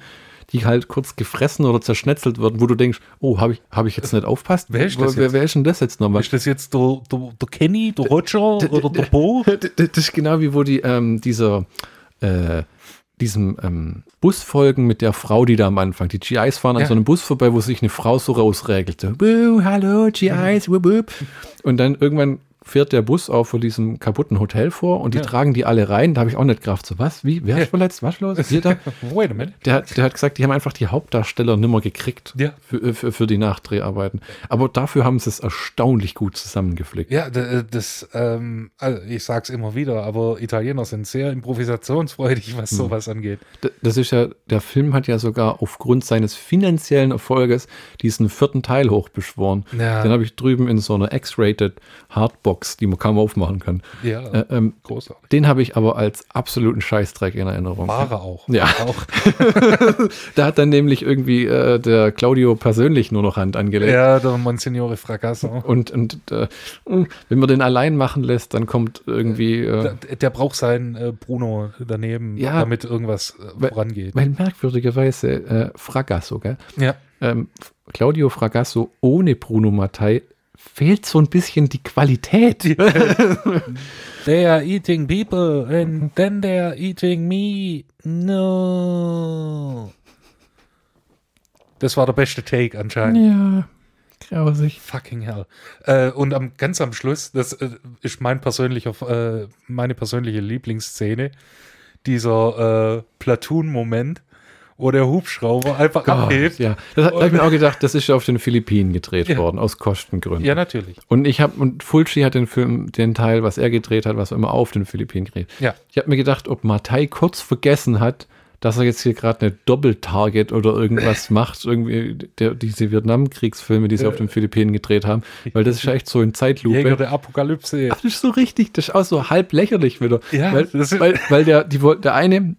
die halt kurz gefressen oder zerschnetzelt werden, wo du denkst, oh, habe ich, hab ich jetzt nicht aufpasst? Wer ist das wer, jetzt? wer ist denn das jetzt nochmal? Ist das jetzt der, der, der Kenny, der Roger oder der Bo? <laughs> D- d- Das ist genau wie wo die, ähm, dieser, äh, diesem ähm, Bus folgen mit der Frau, die da am Anfang, die GIs fahren an Ja. so einem Bus vorbei, wo sich eine Frau so rausregelt. So, "Wuh, hallo, GIs, wup, wup." Und dann irgendwann fährt der Bus auch vor diesem kaputten Hotel vor und die Ja. tragen die alle rein. Da habe ich auch nicht Kraft. So, was? Wie? Wer ist verletzt? Was los? <laughs> Wait a minute. Der, hat- der hat gesagt, die haben einfach die Hauptdarsteller nimmer gekriegt Ja. für, äh, für, für die Nachdreharbeiten. Aber dafür haben sie es erstaunlich gut zusammengeflickt. Ja, d- das, ähm, also ich sag's immer wieder, aber Italiener sind sehr improvisationsfreudig, was sowas angeht. Das ist ja, der Film hat ja sogar aufgrund seines finanziellen Erfolges diesen vierten Teil hochbeschworen. Ja. Den habe ich drüben in so einer X-Rated Hardbox, die man kaum aufmachen kann. Ja, Äh, ähm, großartig. den habe ich aber als absoluten Scheißdreck in Erinnerung. Ware auch. Ja. Auch. <laughs> Da hat dann nämlich irgendwie äh, der Claudio persönlich nur noch Hand angelegt. Ja, der Monsignore Fracasso. Und, und äh, wenn man den allein machen lässt, dann kommt irgendwie. Äh, Der, der braucht seinen äh, Bruno daneben, Ja. damit irgendwas äh, Weil- vorangeht. weil merkwürdigerweise äh, Fragasso, gell? Ja. ähm, Claudio Fragasso ohne Bruno Mattei fehlt so ein bisschen die Qualität. <laughs> They are eating people and then they are eating me. No. Das war der beste Take anscheinend. Ja, grausig. Fucking hell. Äh, und am, ganz am Schluss, das äh, ist mein persönlicher, äh, meine persönliche Lieblingsszene, dieser äh, Platoon-Moment, wo der Hubschrauber einfach abhebt. ja, das habe ich mir auch gedacht, das ist ja auf den Philippinen gedreht Ja. worden, aus Kostengründen. Ja, natürlich. Und ich habe, und Fulci hat den Film, den Teil, was er gedreht hat, was immer auf den Philippinen gedreht. Ja. Ich habe mir gedacht, ob Mattei kurz vergessen hat, dass er jetzt hier gerade eine Doppeltarget oder irgendwas <laughs> macht, irgendwie der, diese Vietnamkriegsfilme, die sie auf den Philippinen gedreht haben, weil das ist ja echt so in Zeitlupe. Jäger der Apokalypse. Ach, das ist so richtig, das ist auch so halb lächerlich wieder. Ja, weil, weil, weil der, die, der eine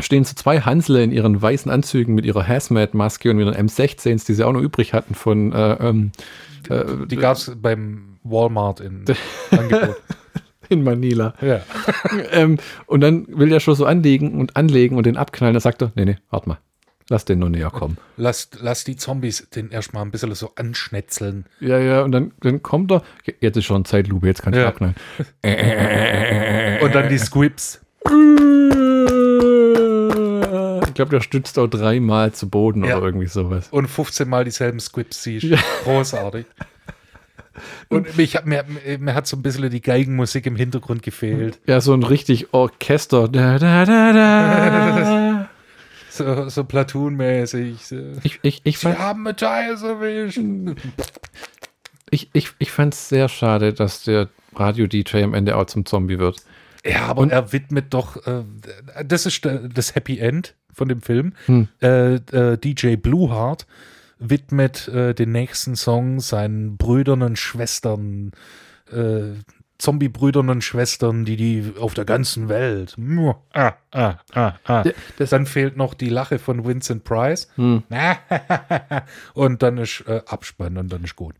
stehen so zwei Hansle in ihren weißen Anzügen mit ihrer Hazmat-Maske und ihren M16s, die sie auch noch übrig hatten von äh, ähm, äh, Die gab es beim Walmart in <laughs> Angebot. in Manila. Ja. <laughs> ähm, und dann will der schon so anlegen und anlegen und den abknallen. Da sagt er, nee, nee, warte mal. Lass den nur näher kommen. Lass, lass die Zombies den erstmal ein bisschen so anschnetzeln. Ja, ja, und dann, dann kommt er. Jetzt ist schon Zeitlupe, jetzt kann ich Ja. abknallen. <laughs> Und dann die Squibs. Ich glaube, der stützt auch dreimal zu Boden Ja. oder irgendwie sowas. Und 15 Mal dieselben Squibs siehst. Großartig. <laughs> Und mich, hat- mir, mir hat so ein bisschen die Geigenmusik im Hintergrund gefehlt. Ja, so ein richtig Orchester. Da, da, da, da. <laughs> So, so Platoon-mäßig. So. Ich, ich, ich, Sie fand, haben Matthias erwischt. ich, ich, ich fand es sehr schade, dass der Radio-DJ am Ende auch zum Zombie wird. Ja, aber er widmet doch, äh, das ist äh, das Happy End von dem Film. Hm. Äh, äh, DJ Blueheart widmet äh, den nächsten Song seinen Brüdern und Schwestern, äh, Zombie-Brüdern und Schwestern, die die auf der ganzen Welt. Ah, ah, ah, ah. das- Dann fehlt noch die Lache von Vincent Price. Hm. <laughs> und dann ist äh, Abspann und dann ist gut.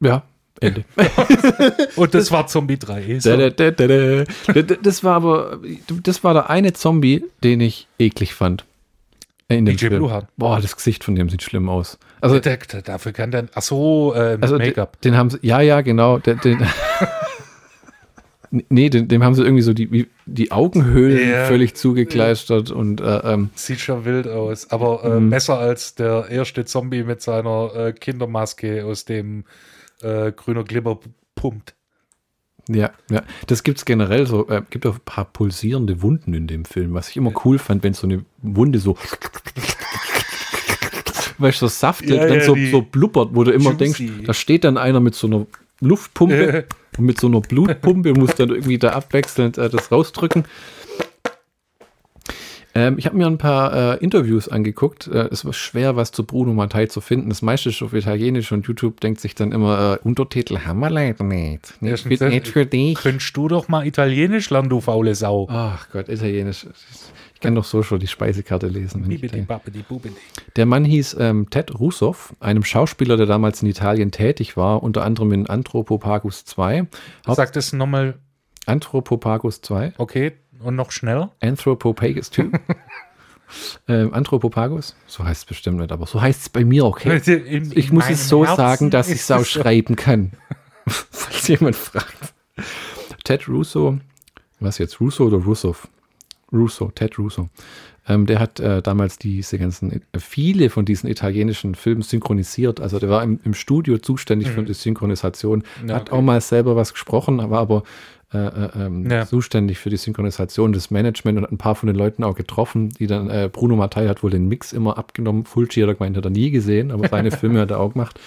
Ja, Ende. <laughs> Und das war Zombie 3. So. Da, da, da, Das war aber, das war der eine Zombie, den ich eklig fand. In dem DJ Film. Blueheart. Boah, das Gesicht von dem sieht schlimm aus. Also, Der, der, dafür kann der. Ach so, äh, also Make-up. den haben sie, ja, ja, genau. Den, <laughs> den, nee, den, dem haben sie irgendwie so die, die Augenhöhlen Ja. völlig zugekleistert und äh, ähm, Sieht schon wild aus, aber Mhm. äh, besser als der erste Zombie mit seiner äh, Kindermaske aus dem äh, grüner Glibber pumpt. Ja, ja. Das gibt es generell so. Äh, gibt auch ein paar pulsierende Wunden in dem Film, was ich immer cool fand, wenn so eine Wunde so. <laughs> Weißt du, so saftet, Ja, dann ja, so, so blubbert, wo du immer Juicy. denkst, da steht dann einer mit so einer Luftpumpe und mit so einer Blutpumpe muss dann irgendwie da abwechselnd äh, das rausdrücken. Ähm, ich habe mir ein paar äh, Interviews angeguckt. Äh, es war schwer, was zu Bruno Mattei zu finden. Das meiste ist auf Italienisch und YouTube denkt sich dann immer, äh, Untertitel haben wir leider nicht. Nicht, für, nicht für dich. Könntest du doch mal Italienisch lernen, du faule Sau. Ach Gott, Italienisch. Ich kann doch so schon die Speisekarte lesen. Bibidi, babidi, bubidi. der Mann hieß ähm, Ted Russoff, einem Schauspieler, der damals in Italien tätig war, unter anderem in Anthropopagus 2. Haupt- Sag das nochmal, Anthropopagus 2. okay, und noch schneller. Anthropopagus 2. <laughs> ähm, Anthropopagus, so heißt es bestimmt nicht, aber so heißt es bei mir, okay? In- Ich muss es so Herzen sagen, dass ich es auch schreiben kann. <laughs> Falls jemand fragt. Ted Russo, was jetzt, Russo oder Russoff? Russo, Ted Russo. Ähm, der hat äh, damals diese ganzen, äh, viele von diesen italienischen Filmen synchronisiert. Also der war im, im Studio zuständig für die Synchronisation. Mhm. Ja, hat okay. auch mal selber was gesprochen, war aber äh, äh, ähm, Ja. zuständig für die Synchronisation des Management und hat ein paar von den Leuten auch getroffen, die dann, äh, Bruno Mattei hat wohl den Mix immer abgenommen. Fulci hat er gemeint, hat er nie gesehen, aber seine <laughs> Filme hat er auch gemacht.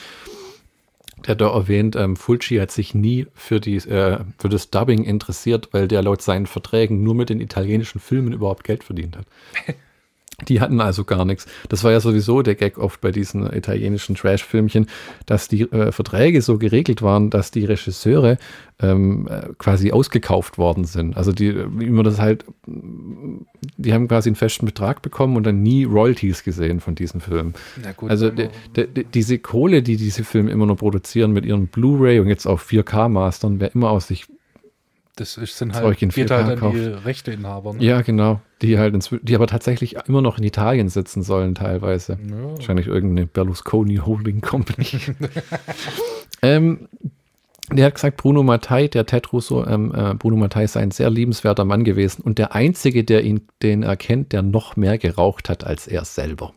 Der hat da erwähnt, ähm, Fulci hat sich nie für, die, äh, für das Dubbing interessiert, weil der laut seinen Verträgen nur mit den italienischen Filmen überhaupt Geld verdient hat. <laughs> Die hatten also gar nichts. Das war ja sowieso der Gag oft bei diesen italienischen Trash-Filmchen, dass die äh, Verträge so geregelt waren, dass die Regisseure ähm, äh, quasi ausgekauft worden sind. Also die, wie man das halt, die haben quasi einen festen Betrag bekommen und dann nie Royalties gesehen von diesen Filmen. Na gut, Also de, de, de, diese Kohle, die diese Filme immer noch produzieren mit ihren Blu-ray und jetzt auch 4K-Mastern, wer immer aus sich, das ist, sind halt, in geht 4K halt an die. Rechteinhaber. Ne? ja genau, die halt die aber tatsächlich immer noch in Italien sitzen sollen teilweise. Ja. Wahrscheinlich irgendeine Berlusconi Holding Company. <laughs> ähm, der hat gesagt, Bruno Mattei, der Ted Russo, ähm, äh, Bruno Mattei sei ein sehr liebenswerter Mann gewesen und der Einzige, der ihn, den er kennt, der noch mehr geraucht hat als er selber.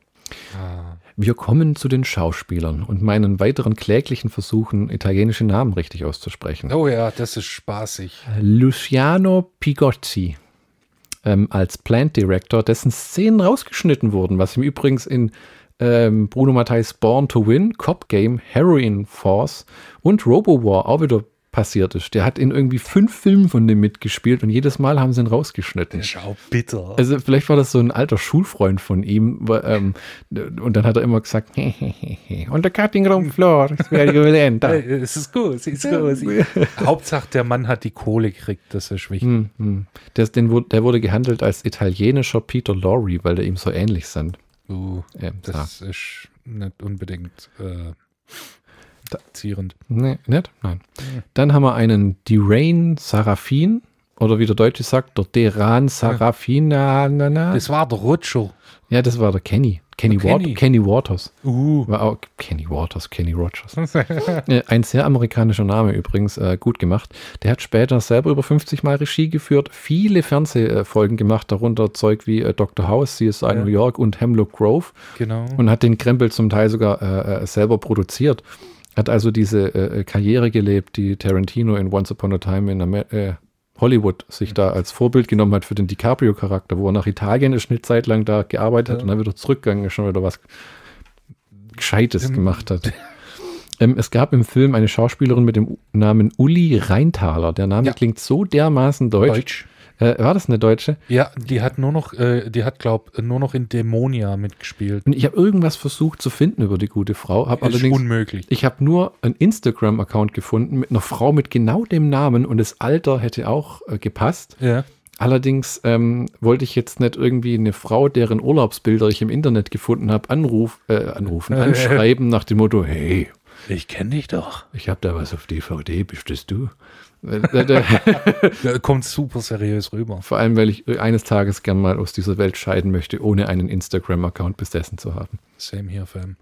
Ah. Wir kommen zu den Schauspielern und meinen weiteren kläglichen Versuchen, italienische Namen richtig auszusprechen. Oh ja, das ist spaßig. Luciano Pigozzi ähm, als Plant Director, dessen Szenen rausgeschnitten wurden, was ihm übrigens in ähm, Bruno Matthijs Born to Win, Cop Game, Heroin Force und Robo War auch wieder passiert ist. Der hat in irgendwie fünf Filmen von dem mitgespielt und jedes Mal haben sie ihn rausgeschnitten. Schau bitter. Also vielleicht war das so ein alter Schulfreund von ihm. Ähm, und dann hat er immer gesagt, on the cutting room floor, es ist gut, es ist gut. <laughs> Hauptsache, der Mann hat die Kohle gekriegt, das ist wichtig. Hm, hm. Der, den, wurde- der wurde gehandelt als italienischer Peter Lorre, weil der ihm so ähnlich sind. Uh, Ja, das ist nicht unbedingt äh, zierend. Nee, nicht? Nein. Dann haben wir einen Derain Sarafin. Oder wie der Deutsche sagt, der Deran Sarafina. na, na. Das war der Rutscher. ja, das war der Kenny. Kenny, Der Wat Kenny. Kenny Waters. Uh. War auch Kenny Waters, Kenny Rogers. <laughs> Ein sehr amerikanischer Name übrigens, äh, gut gemacht. Der hat später selber über 50 Mal Regie geführt, viele Fernsehfolgen gemacht, darunter Zeug wie äh, Dr. House, CSI Ja. New York und Hemlock Grove genau. und hat den Krempel zum Teil sogar äh, äh, selber produziert. Hat also diese äh, äh, Karriere gelebt, die Tarantino in Once Upon a Time in Amer äh, Hollywood sich da als Vorbild genommen hat für den DiCaprio-Charakter, wo er nach Italien ist, eine Zeit lang da gearbeitet hat Ja. und dann wieder zurückgegangen ist, schon wieder was Gescheites Ähm, gemacht hat. Ähm, es gab im Film eine Schauspielerin mit dem Namen Uli Reintaler. Der Name Ja. klingt so dermaßen deutsch. Deutsch. Äh, war das eine Deutsche? Ja, die hat nur noch, äh, die hat, glaub, nur noch in Dämonia mitgespielt. Und ich habe irgendwas versucht zu finden über die gute Frau, habe Ist allerdings unmöglich. Ich habe nur einen Instagram-Account gefunden mit einer Frau mit genau dem Namen und das Alter hätte auch äh, gepasst. Ja. Allerdings ähm, wollte ich jetzt nicht irgendwie eine Frau, deren Urlaubsbilder ich im Internet gefunden habe, anruf, äh, anrufen, <laughs> anschreiben nach dem Motto, hey, Ich kenne dich doch. ich habe da was auf DVD, bist das du? Da <laughs> kommt super seriös rüber. Vor allem, weil ich eines Tages gern mal aus dieser Welt scheiden möchte, ohne einen Instagram-Account besessen zu haben. Same here, fam.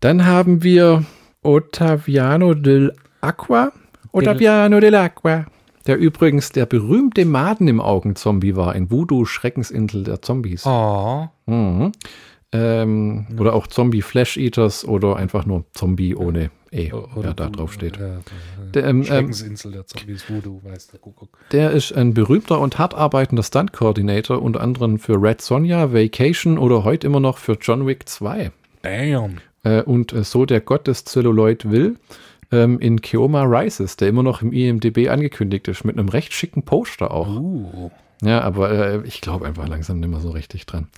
Dann haben wir Ottaviano dell'Acqua. Ottaviano dell'Acqua. Der übrigens der berühmte Maden im Augen-Zombie war in Voodoo Schreckensinsel der Zombies. Oh. Mhm. Ähm, Oder auch Zombie Flash Eaters oder einfach nur Zombie ohne E, wer da drauf steht. Ja, Der, ähm, ähm, Schreckensinsel der Zombies, Voodoo, weiß der Kuckuck. Der ist ein berühmter und hart arbeitender Stunt-Coordinator, unter anderem für Red Sonja, Vacation oder heute immer noch für John Wick 2. Damn. Äh, und äh, so der Gott des Celluloid will, ähm, in Keoma Rises, der immer noch im IMDB angekündigt ist, mit einem recht schicken Poster auch. Uh. Ja, aber äh, ich glaube einfach langsam nicht mehr so richtig dran.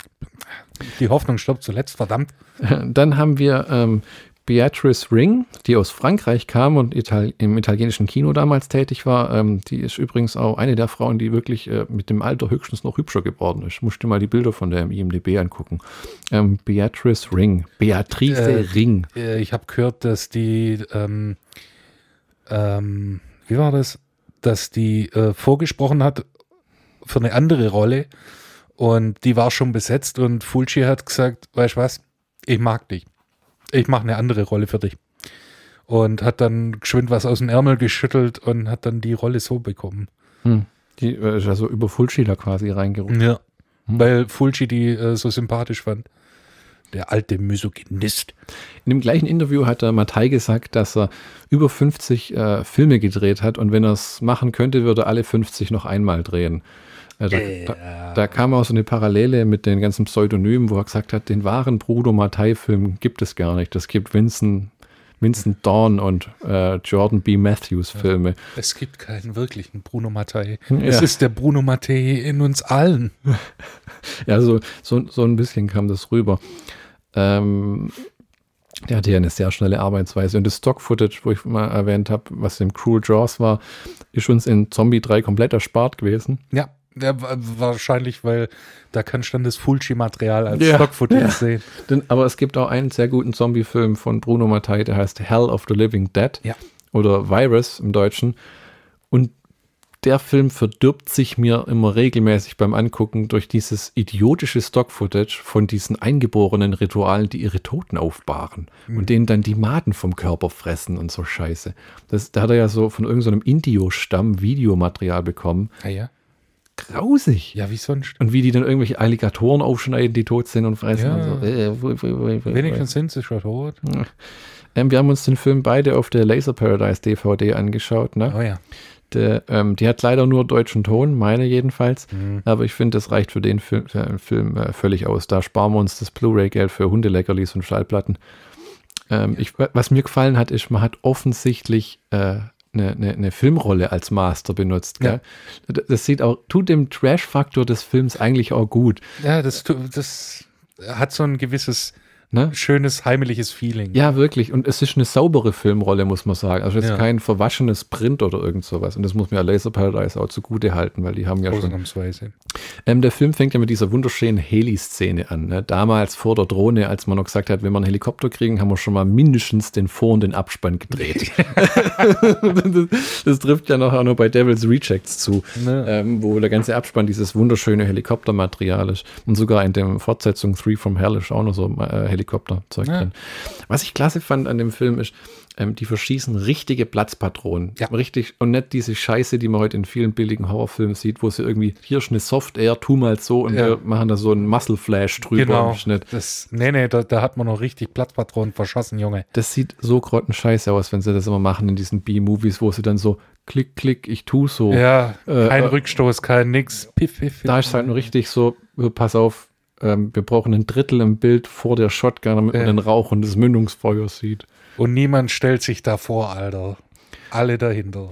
Die Hoffnung stirbt zuletzt, verdammt. <laughs> Dann haben wir ähm, Beatrice Ring, die aus Frankreich kam und Ital im italienischen Kino damals tätig war. Ähm, die ist übrigens auch eine der Frauen, die wirklich äh, mit dem Alter höchstens noch hübscher geworden ist. Musst dir mal die Bilder von der im IMDB angucken. Ähm, Beatrice Ring. Beatrice Äh, Ring. Äh, Ich habe gehört, dass die, ähm, ähm, wie war das? Dass die äh, vorgesprochen hat für eine andere Rolle und die war schon besetzt und Fulci hat gesagt, weißt du was, ich mag dich. Ich mache eine andere Rolle für dich. Und hat dann geschwind was aus dem Ärmel geschüttelt und hat dann die Rolle so bekommen. Hm. Die äh, ist also über Fulci da quasi reingerutscht. Ja. Weil Fulci die äh, so sympathisch fand. Der alte Misogynist. In dem gleichen Interview hat der Mattei gesagt, dass er über 50 äh, Filme gedreht hat und wenn er es machen könnte, würde er alle 50 noch einmal drehen. Äh, da, da, da kam auch so eine Parallele mit den ganzen Pseudonymen, wo er gesagt hat, den wahren Bruder Mattei-Film gibt es gar nicht. Es gibt Vincent, Vincent Dawn und äh, Jordan B. Matthews Filme. Es gibt keinen wirklichen Bruno Mattei. Ja. Es ist der Bruno Mattei in uns allen. <laughs> Ja, so, so, so ein bisschen kam das rüber. Ähm, der hatte ja eine sehr schnelle Arbeitsweise. Und das Stock-Footage, wo ich mal erwähnt habe, was im Cruel Jaws war, ist uns in Zombie 3 komplett erspart gewesen. Ja, ja, wa- wahrscheinlich, weil da kannst du dann das Fulci-Material als Ja, Stock-Footage ja. sehen. Denn, aber es gibt auch einen sehr guten Zombie-Film von Bruno Mattei, der heißt Hell of the Living Dead Ja. oder Virus im Deutschen. Und der Film verdirbt sich mir immer regelmäßig beim Angucken durch dieses idiotische Stock-Footage von diesen eingeborenen Ritualen, die ihre Toten aufbahren und denen dann die Maden vom Körper fressen und so Scheiße. Das, da hat er ja so von irgendeinem Indio-Stamm Videomaterial bekommen. Ah ja? Grausig. Ja, wie sonst? Und wie die dann irgendwelche Alligatoren aufschneiden, die tot sind und fressen. Ja. Und so. Äh, Wenigstens sind sie schon tot. ähm, wir haben uns den Film beide auf der Laser Paradise DVD angeschaut. Ne? Oh ja. Der, ähm, die hat leider nur deutschen Ton, meine jedenfalls. Mhm. Aber ich finde, das reicht für den Film, für den Film äh, völlig aus. Da sparen wir uns das Blu-ray-Geld für Hundeleckerlis und Schallplatten. Ähm, ich, was mir gefallen hat, ist, man hat offensichtlich äh, eine, eine, eine Filmrolle als Master benutzt. Gell? Das sieht auch, tut dem Trash-Faktor des Films eigentlich auch gut. Ja, das, das hat so ein gewisses Ne? schönes, heimeliges Feeling. Ja, wirklich. Und es ist eine saubere Filmrolle, muss man sagen. Also jetzt Ja. kein verwaschenes Print oder irgend sowas. Und das muss mir Laser Paradise auch zugute halten, weil die haben ja schon. Ausnahmsweise. Ähm, der Film fängt ja mit dieser wunderschönen Heli-Szene an. Ne? Damals vor der Drohne, als man noch gesagt hat, wenn wir einen Helikopter kriegen, haben wir schon mal mindestens den Vor- und den Abspann gedreht. das, <laughs> <laughs> das trifft ja noch auch noch bei Devil's Rejects zu, Ne. ähm, wo der ganze Abspann dieses wunderschöne Helikoptermaterial ist. Und sogar in der Fortsetzung Three from Hell ist auch noch so äh, Helikopterzeug Ja. drin. Was ich klasse fand an dem Film ist, ähm, die verschießen richtige Platzpatronen. Ja. Richtig, und nicht diese Scheiße, die man heute in vielen billigen Horrorfilmen sieht, wo sie irgendwie, hier ist eine Soft Air, tu mal so und Ja. wir machen da so einen Muscle Flash drüber Genau. im Schnitt. Das, nee, nee, da, da hat man noch richtig Platzpatronen verschossen, Junge. Das sieht so grottenscheiße aus, wenn sie das immer machen in diesen B-Movies, wo sie dann so klick, klick, ich tu so. Ja, Äh, kein äh, Rückstoß, kein nix. Piff, piff, piff. Da ist halt nur richtig so, äh, pass auf, ähm, wir brauchen ein Drittel im Bild vor der Shotgun, damit man Ja. den Rauch und das Mündungsfeuer sieht. Und niemand stellt sich davor, Alter. Alle dahinter.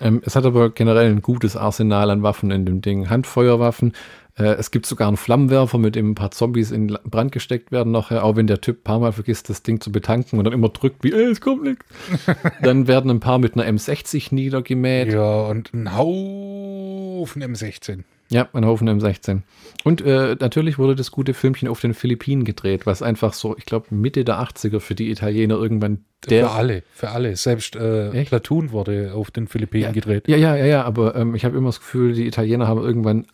Ähm, es hat aber generell ein gutes Arsenal an Waffen in dem Ding. Handfeuerwaffen. Äh, es gibt sogar einen Flammenwerfer, mit dem ein paar Zombies in Brand gesteckt werden nachher, auch wenn der Typ ein paar Mal vergisst, das Ding zu betanken und dann immer drückt, wie, ey, es kommt nichts. <laughs> dann werden ein paar mit einer M60 niedergemäht. Ja, und ein Haufen M16. Ja, ein Haufen M16. Und äh, natürlich wurde das gute Filmchen auf den Philippinen gedreht, was einfach so, ich glaube, Mitte der 80er für die Italiener irgendwann der. für alle, für alle. Selbst äh? Platoon wurde auf den Philippinen gedreht. Ja, ja, ja, ja, aber ähm, ich habe immer das Gefühl, die Italiener haben irgendwann.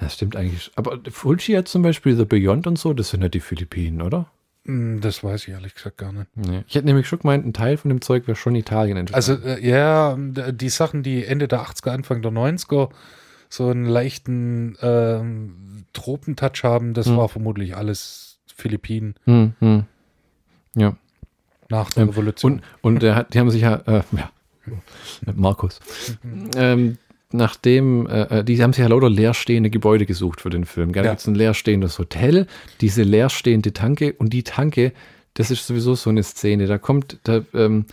Das stimmt eigentlich. Aber Fulci hat zum Beispiel The Beyond und so, das sind ja die Philippinen, oder? Hm, Das weiß ich ehrlich gesagt gar nicht. Nee. Ich hätte nämlich schon gemeint, ein Teil von dem Zeug wäre schon Italien Also, entstanden. äh, ja, die Sachen, die Ende der 80er, Anfang der 90er so einen leichten ähm, Tropentouch haben, das Hm. war vermutlich alles Philippinen hm, hm. Ja. nach der Ähm, Revolution. Und, und hat, die haben sich ja, äh, ja, Markus, ähm, nachdem, äh, äh, die haben sich ja lauter leerstehende Gebäude gesucht für den Film. Gell? Da Ja. gibt's ein leerstehendes Hotel, diese leerstehende Tanke und die Tanke, das ist sowieso so eine Szene. Da kommt, da ähm,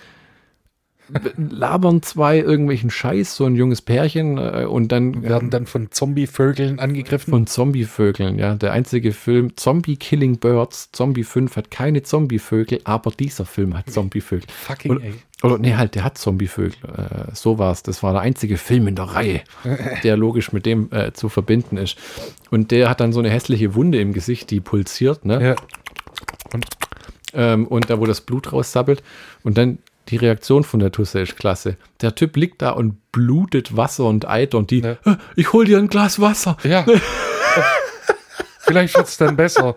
labern zwei irgendwelchen Scheiß, so ein junges Pärchen äh, und dann werden dann von Zombie-Vögeln angegriffen. von Zombievögeln, ja. Der einzige Film, Zombie Killing Birds, Zombie 5 hat keine Zombievögel, aber dieser Film hat Zombievögel. Fucking Oder, ey. oder nee, halt, der hat Zombievögel. Äh, so war es. Das war der einzige Film in der Reihe, <laughs> der logisch mit dem äh, zu verbinden ist. Und der hat dann so eine hässliche Wunde im Gesicht, die pulsiert, ne? Ja. Ähm, und da, wo das Blut raussabbelt. Und dann die Reaktion von der Tusse ist klasse. Der Typ liegt da und blutet Wasser und Eiter und die, Ja. "Äh, ich hol dir ein Glas Wasser. ja. <laughs> Vielleicht wird es dann besser.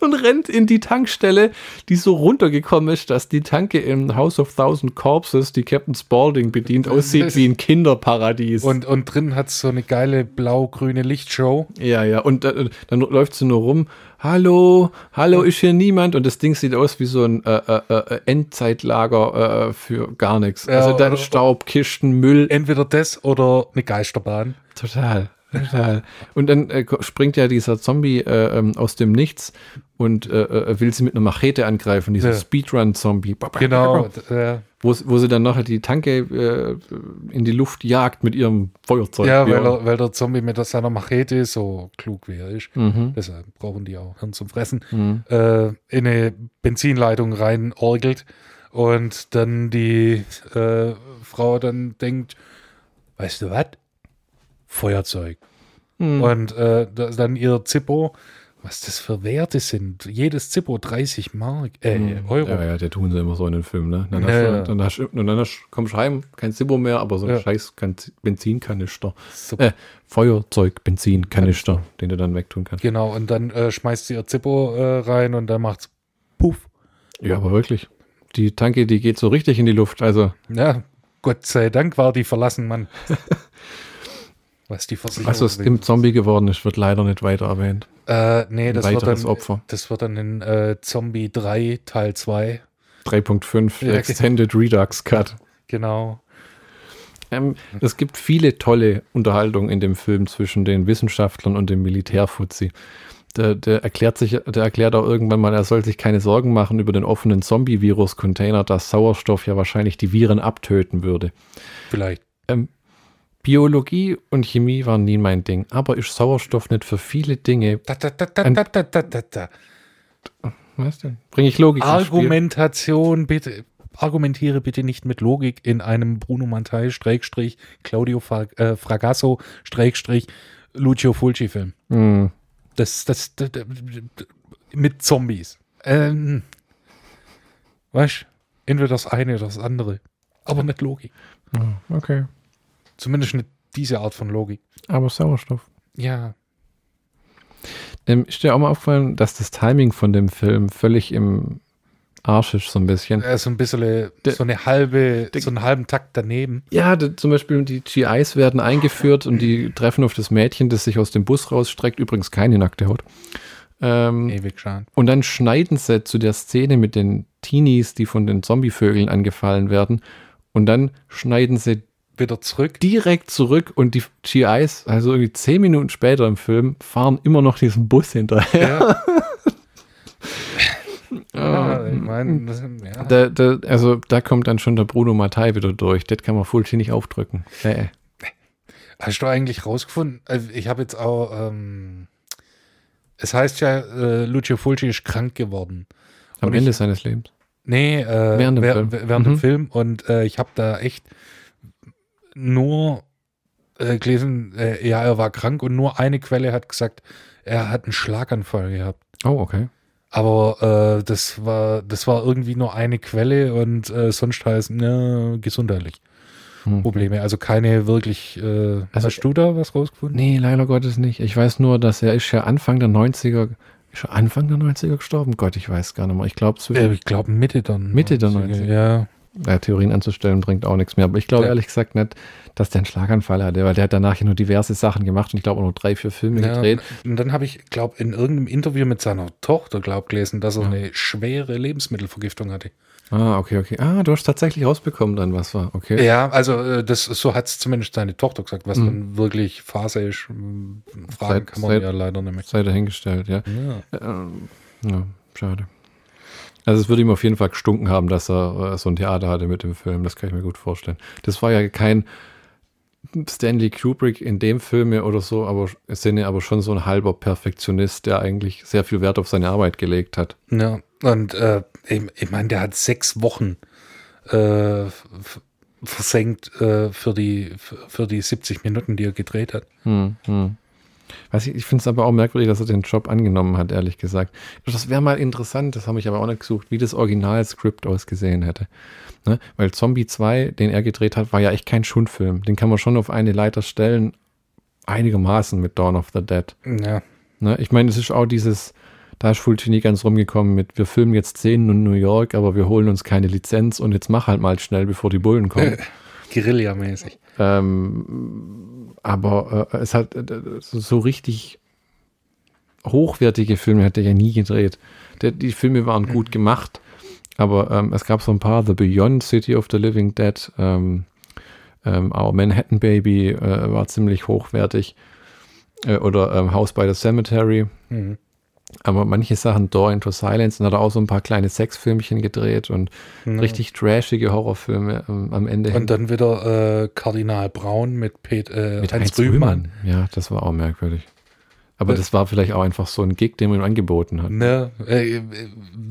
Und rennt in die Tankstelle, die so runtergekommen ist, dass die Tanke im House of Thousand Corpses, die Captain Spaulding bedient, <laughs> aussieht wie ein Kinderparadies. Und, und drin hat es so eine geile blau-grüne Lichtshow. ja, ja, und äh, dann läuft sie nur rum. Hallo, hallo, ist hier niemand? Und das Ding sieht aus wie so ein äh, äh, äh, Endzeitlager äh, für gar nichts. Ja, also dann Staub, Kisten, Müll. Entweder das oder eine Geisterbahn. Total, total. Und dann äh, springt ja dieser Zombie äh, ähm, aus dem Nichts und äh, äh, will sie mit einer Machete angreifen, dieser Ja. Speedrun-Zombie. Genau. Wo, wo sie dann nachher die Tanke äh, in die Luft jagt mit ihrem Feuerzeug. ja, weil, er, weil der Zombie mit seiner Machete so klug wie er ist. Mhm. Deshalb brauchen die auch Hirn zum Fressen. Mhm. Äh, in eine Benzinleitung rein orgelt und dann die Frau dann denkt, weißt du was? Feuerzeug. Mhm. Und äh, da- dann ihr Zippo, was das für Werte sind. Jedes Zippo 30 Mark, äh, Euro. Ja, ja, der tun sie immer so in den Filmen, ne? Dann, Ja, hast du, ja. dann, hast, du- und dann hast, kommst du heim, kein Zippo mehr, aber so ein Ja. scheiß kein Benzinkanister. Äh, Feuerzeug, Benzinkanister, den du dann wegtun kannst. Genau, und dann äh, schmeißt sie ihr Zippo äh, rein und dann macht's Puff. Ja, aber wirklich. Die Tanke, die geht so richtig in die Luft. Also, Ja, Gott sei Dank war die verlassen, Mann. <laughs> Was die Versicherung. was aus dem Zombie geworden ist, wird leider nicht weiter erwähnt. Äh, nee, das wird, dann, Opfer. das wird dann in äh, Zombie 3 Teil 2. 3.5 Ja, Extended Redux Cut. Genau. Ähm, es gibt viele tolle Unterhaltungen in dem Film zwischen den Wissenschaftlern und dem Militärfuzzi. der, der erklärt sich, der erklärt auch irgendwann mal, er soll sich keine Sorgen machen über den offenen Zombie-Virus-Container, dass Sauerstoff ja wahrscheinlich die Viren abtöten würde. Vielleicht. Ähm, Biologie und Chemie waren nie mein Ding, aber ist Sauerstoff nicht für viele Dinge. Da, da, da, da, da, da, da, da. Was denn? Bringe ich Logik Argumentation, bitte. Argumentiere bitte nicht mit Logik in einem Bruno Mantai, Schrägstrich, Claudio äh, Fragasso, Schrägstrich, Lucio Fulci Film. Hm. Das, das, das, das, mit Zombies. Ähm, weißt entweder das eine oder das andere, aber mit Logik. Hm, okay. Zumindest nicht diese Art von Logik. Aber Sauerstoff. Ja. Ähm, ist dir auch mal aufgefallen, dass das Timing von dem Film völlig im Arsch ist, so ein bisschen? Äh, so ein bisschen, Der- so eine halbe, Der- so einen halben Takt daneben. Ja, d- zum Beispiel die GIs werden eingeführt und die treffen auf das Mädchen, das sich aus dem Bus rausstreckt. Übrigens keine nackte Haut. Ähm, Ewig schon. und dann schneiden sie zu der Szene mit den Teenies, die von den Zombievögeln angefallen werden. Und dann schneiden sie Wieder zurück. direkt zurück und die GIs, also irgendwie zehn Minuten später im Film, fahren immer noch diesen Bus hinterher. Ja. <laughs> ja, ich meine, das- ja. Da, da, also da kommt dann schon der Bruno Mattei wieder durch. Das kann man Fulci nicht aufdrücken. Nee. Hast du eigentlich rausgefunden? Also ich habe jetzt auch, ähm, es heißt ja, äh, Lucio Fulci ist krank geworden. Am Und Ende ich- seines Lebens. Nee, äh, Während dem Film. während Mhm. dem Film. Und äh, ich habe da echt nur äh, gelesen, äh, ja, er war krank und nur eine Quelle hat gesagt, er hat einen Schlaganfall gehabt. Oh, okay. Aber äh, das war das war irgendwie nur eine Quelle und äh, sonst heißt ne, gesundheitlich Hm. Probleme. Also keine wirklich. Äh, Also- hast du da was rausgefunden? Nee, leider Gottes nicht. Ich weiß nur, dass er ist ja Anfang der 90er, ist er Anfang der 90er gestorben? Gott, ich weiß gar nicht mehr. Ich glaube, Äh, zwischen ich glaube Mitte der Mitte der 90er, 90er. Ja. Ja, Theorien anzustellen bringt auch nichts mehr. Aber ich glaube Ja. ehrlich gesagt nicht, dass der einen Schlaganfall hatte, weil der hat danach ja nur diverse Sachen gemacht und ich glaube auch nur drei, vier Filme Ja, gedreht. und dann habe ich, glaube in irgendeinem Interview mit seiner Tochter, glaube gelesen, dass er Ja. eine schwere Lebensmittelvergiftung hatte. Ah, okay, okay. Ah, du hast tatsächlich rausbekommen dann, was war. Okay. Ja, also äh, das so hat es zumindest seine Tochter gesagt, was Mhm. dann wirklich Phase ist. m, Fragen Seit- kann man seit- ja leider nicht mehr. Sei dahingestellt, ja. Ja. Ähm, ja, schade. Also es würde ihm auf jeden Fall gestunken haben, dass er äh, so ein Theater hatte mit dem Film. Das kann ich mir gut vorstellen. Das war ja kein Stanley Kubrick in dem Film oder so, aber Sinne, aber schon so ein halber Perfektionist, der eigentlich sehr viel Wert auf seine Arbeit gelegt hat. ja. Und äh, ich, ich meine, der hat sechs Wochen äh, versenkt äh, für, die, für, für die 70 Minuten, die er gedreht hat. Hm, hm. Weiß ich ich finde es aber auch merkwürdig, dass er den Job angenommen hat, ehrlich gesagt. Das wäre mal interessant, das habe ich aber auch nicht gesucht, wie das Originalskript ausgesehen hätte. Ne? Weil Zombie 2, den er gedreht hat, war ja echt kein Schundfilm. Den kann man schon auf eine Leiter stellen, einigermaßen mit Dawn of the Dead. Ja. Ne? Ich meine, es ist auch dieses, da ist Fulci ganz rumgekommen mit, wir filmen jetzt Szenen in New York, aber wir holen uns keine Lizenz und jetzt mach halt mal schnell, bevor die Bullen kommen. <laughs> Guerilla-mäßig. Ähm, aber äh, es hat äh, so, richtig hochwertige Filme hat er ja nie gedreht. Der, die Filme waren gut gemacht, aber ähm, es gab so ein paar, The Beyond, City of the Living Dead, ähm, ähm, auch Manhattan Baby äh, war ziemlich hochwertig äh, oder ähm, House by the Cemetery. Mhm. Aber manche Sachen, Door into Silence, und hat er auch so ein paar kleine Sexfilmchen gedreht und Ja. richtig trashige Horrorfilme ähm, am Ende. hin. Und dann wieder äh, Kardinal Braun mit, Pet, äh, Mit Heinz Heinz Rühmann. Rühmann. Ja, das war auch merkwürdig. Aber Äh, das war vielleicht auch einfach so ein Gig, den man ihm angeboten hat. Ne, äh, äh,